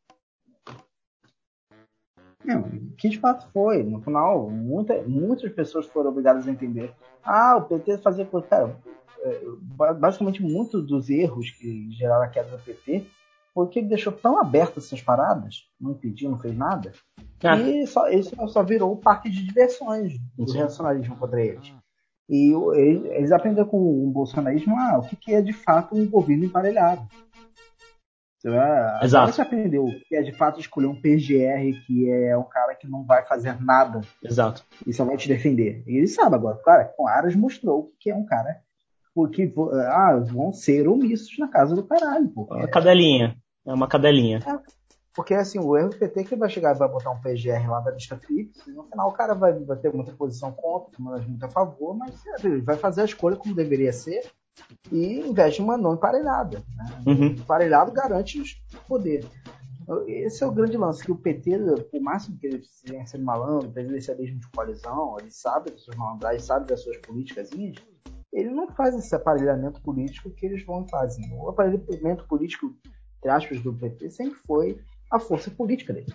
Que de fato foi. No final, muita, muitas pessoas foram obrigadas a entender. Ah, o PT fazia coisa. Cara, é, basicamente, muitos dos erros que geraram a queda do PT foi que ele deixou tão abertas essas paradas, não impediu, não fez nada, ah. que só, isso só virou o parque de diversões do reacionarismo contra eles. E eles aprenderam com o bolsonarismo ah, o que, que é de fato um governo emparelhado. Exato. Você aprendeu que é de fato escolher um PGR que é um cara que não vai fazer nada. Exato. E só vai te defender. E ele sabe agora. Cara, com Aras mostrou que é um cara porque ah, vão ser omissos na casa do caralho. É uma cadelinha. É uma cadelinha. É. Porque assim, o erro do PT é que vai chegar e vai botar um PGR lá da lista FIPS, e no final o cara vai, vai ter muita posição contra, mas muito a favor, mas ele vai fazer a escolha como deveria ser e investe uma não emparelhada. Né? Uhum. Emparelhado garante o poder. Esse é o grande lance, que o PT, por máximo que ele venha ser malandro, presidencialismo de coalizão, ele sabe das suas malandragens, sabe das suas políticas, ele não faz esse aparelhamento político que eles vão fazer. O aparelhamento político entre aspas, do PT sempre foi a força política dele.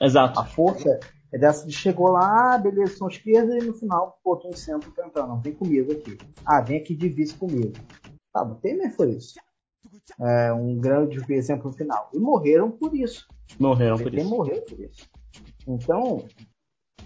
Exato. A força é dessa de chegou lá, ah, beleza, são esquerda, e no final botou um centro cantando, não, vem comigo aqui. Ah, vem aqui de vice comigo. Tá, o Temer foi isso. É um grande exemplo final. E morreram por isso. Morreram por isso. morreu por isso. Então,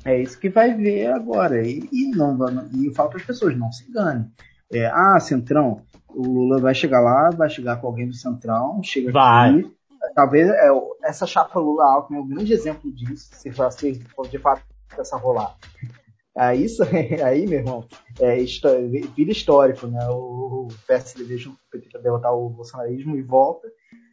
é isso que vai ver agora. E, e não, e eu falo para as pessoas, não se engane. É, ah, Centrão, o Lula vai chegar lá, vai chegar com alguém do Centrão, chega Vai. aqui. Talvez é, essa chapa Lula Alckmin é um grande exemplo disso, se for assim, se for de fato essa rolar. É isso <laughs> aí, meu irmão, é, vira histórico, né? O, o PSDB junto com o PT para derrotar o bolsonarismo e volta.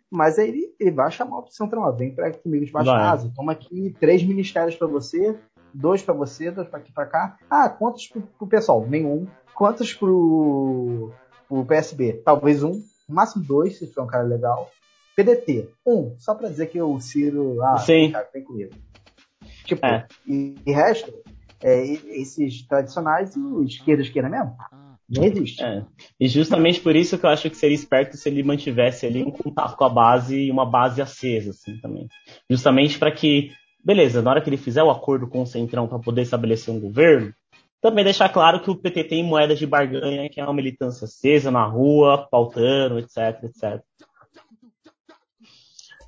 Mas aí ele, ele vai chamar o Centrão, ó, vem pra comigo de baixo Vai. asa, toma aqui três ministérios para você, dois para você, dois para aqui para cá. Ah, quantos pro, pro pessoal? Nenhum. Quantos pro, pro PSB? Talvez um, no máximo dois, se for um cara legal. PDT, um, só para dizer que o Ciro, ah, Sim. cara, vem comigo. Tipo, É. e, e resto, é, esses tradicionais e o esquerda, esquerda mesmo, não existe. É. E justamente por isso que eu acho que seria esperto se ele mantivesse ali um contato com a base e uma base acesa, assim, também. Justamente para que, beleza, na hora que ele fizer o acordo com o Centrão para poder estabelecer um governo, também deixar claro que o PT tem moeda de barganha, que é uma militância acesa na rua, pautando, etc, etc.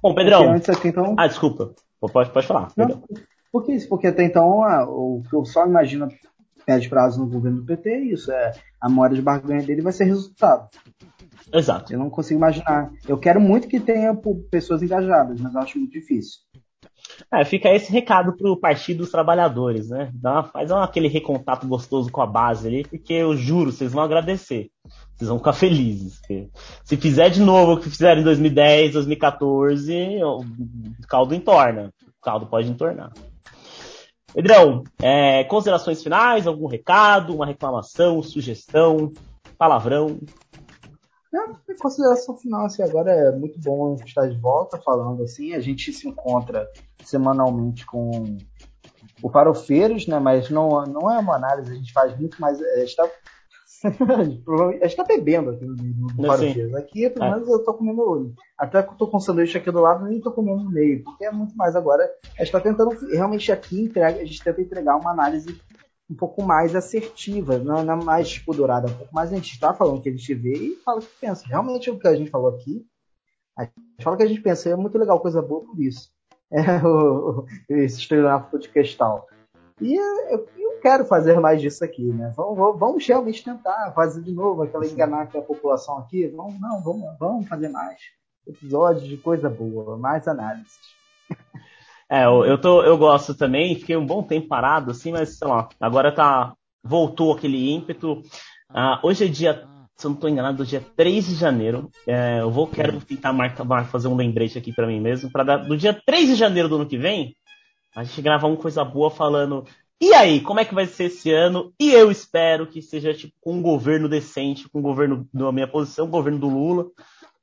Bom, Pedrão. antes até então, Ah, desculpa. Pode, pode falar. Não, por que isso? Porque até então o que eu só imagino médio prazo no governo do PT é isso, é a moeda de barganha dele vai ser resultado. Exato. Eu não consigo imaginar. Eu quero muito que tenha pessoas engajadas, mas eu acho muito difícil. É, fica esse recado pro Partido dos Trabalhadores, né? Dá uma- faz uma- aquele recontato gostoso com a base ali, porque eu juro, vocês vão agradecer. Vocês vão ficar felizes. se fizer de novo o que fizeram em 2010, 2014, o caldo entorna. O caldo pode entornar. Pedrão, é, considerações finais, algum recado, uma reclamação, sugestão, palavrão? Consideração final, assim, agora é muito bom estar de volta falando assim. A gente se encontra semanalmente com o Farofeiros, né? Mas não, não é uma análise, a gente faz muito mais. Gente tá, <laughs> provavelmente- a gente tá bebendo aqui no, no. Aqui, pelo É. menos, eu tô comendo. Até que eu tô com sanduíche aqui do lado, nem tô comendo no meio, porque é muito mais agora. A gente tá tentando realmente aqui entrega, a gente tenta entregar uma análise um pouco mais assertiva, não, não mais tipo dourada, um pouco mais a gente está falando o que a gente vê e fala o que pensa. Realmente o que a gente falou aqui, a gente fala o que a gente pensa, e é muito legal, coisa boa por isso. <laughs> É o, o, esse estelionato podcastal. E eu, eu quero fazer mais disso aqui, né? Vamos, vamos- realmente tentar fazer de novo aquela enganar aquela população aqui. Vamos, não, vamos, vamos fazer mais episódios de coisa boa, mais análises. <laughs> É, eu, tô, eu gosto também, fiquei um bom tempo parado, assim, mas sei lá, agora tá. Voltou aquele ímpeto. Ah, hoje é dia, se eu não estou enganado, dia 3 de janeiro. É, eu vou, quero tentar marcar, mar- fazer um lembrete aqui para mim mesmo, para do dia 3 de janeiro do ano que vem, a gente gravar uma coisa boa falando. E aí, como é que vai ser esse ano? E eu espero que seja tipo com um governo decente, com um governo da minha posição, um governo do Lula,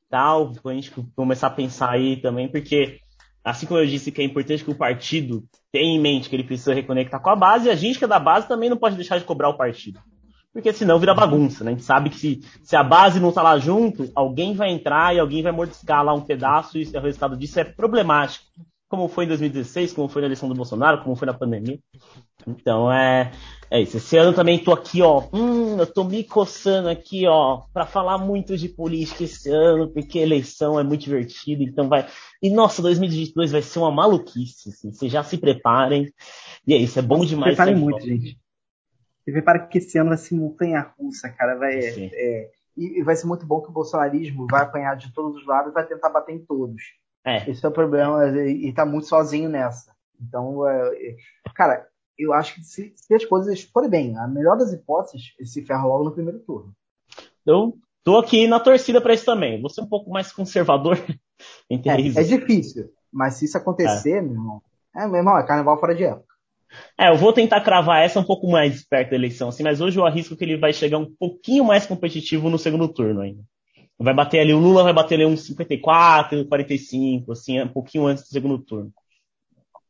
tal, pra gente começar a pensar aí também, porque assim como eu disse que é importante que o partido tenha em mente que ele precisa reconectar com a base, a gente que é da base também não pode deixar de cobrar o partido. Porque senão vira bagunça, né? A gente sabe que se, se a base não tá lá junto, alguém vai entrar e alguém vai mordiscar lá um pedaço e o resultado disso é problemático. Como foi em 2016, como foi na eleição do Bolsonaro, como foi na pandemia. Então é, é isso. Esse ano também tô aqui, ó. Hum, eu tô me coçando aqui, ó, para falar muito de política esse ano, porque a eleição é muito divertida, então vai. E nossa, 2022 vai ser uma maluquice, assim. Vocês já se preparem. E é isso, é bom demais. Preparem muito, gente. E prepara que esse ano vai ser montanha russa, cara. Vai, é, e, e vai ser muito bom que o bolsonarismo vai apanhar de todos os lados e vai tentar bater em todos. É, Esse é o problema, e, e tá muito sozinho nessa. Então, é, é, cara, eu acho que se, se as coisas forem bem, a melhor das hipóteses, ele se ferra logo no primeiro turno. eu tô aqui na torcida para isso também. Vou ser um pouco mais conservador <laughs> É, é difícil, mas se isso acontecer, meu irmão, é, meu irmão, é carnaval fora de época. É, eu vou tentar cravar essa um pouco mais perto da eleição, assim, mas hoje eu arrisco que ele vai chegar um pouquinho mais competitivo no segundo turno ainda. Vai bater ali, o Lula vai bater ali uns 54, 45, assim, um pouquinho antes do segundo turno.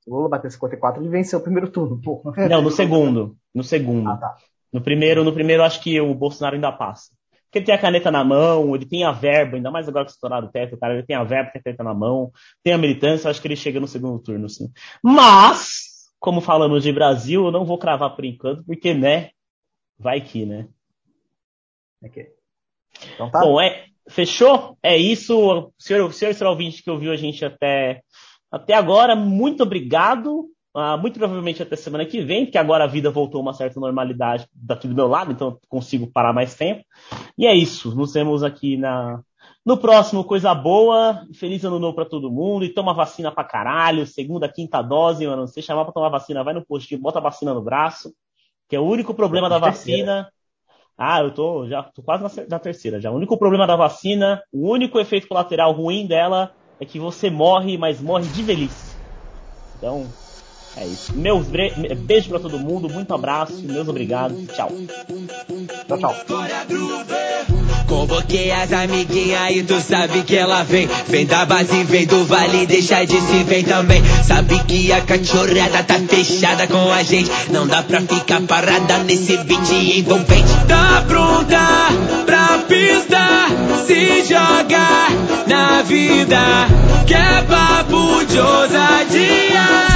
O Lula bater 54, ele venceu o primeiro turno, pô. Não, no segundo. No segundo. Ah, tá. No primeiro, no primeiro acho que o Bolsonaro ainda passa. que ele tem a caneta na mão, ele tem a verba, ainda mais agora que estourado o teto, cara, ele tem a verba, tem a caneta na mão, tem a militância, acho que ele chega no segundo turno, sim. Mas, como falamos de Brasil, eu não vou cravar por enquanto, porque, né, vai que, né? Ok. Então tá. Bom, é, fechou? É isso. Senhor, senhor, senhor ouvinte que ouviu a gente até, até agora, muito obrigado. Uh, muito provavelmente até semana que vem, porque agora a vida voltou a uma certa normalidade daqui do meu lado, então eu consigo parar mais tempo. E é isso. Nos vemos aqui na, no próximo Coisa Boa. Feliz ano novo pra todo mundo. E toma vacina pra caralho. Segunda, quinta dose, mano. Se chamar pra tomar vacina, vai no postinho, bota a vacina no braço. Que é o único problema da vacina. Ah, eu tô já tô quase na, na terceira já. O único problema da vacina, o único efeito colateral ruim dela é que você morre, mas morre de velhice. Então, é isso. Meus beijo pra todo mundo, muito abraço, meus obrigado, tchau. Tchau, tchau. Convoquei as amiguinhas e tu sabe que ela vem. Vem da base, vem do vale, deixa de se vem também. Sabe que a cachorrada tá fechada com a gente. Não dá pra ficar parada nesse beat envolvente. Tá pronta pra pista, se joga na vida. Que é papo de ousadia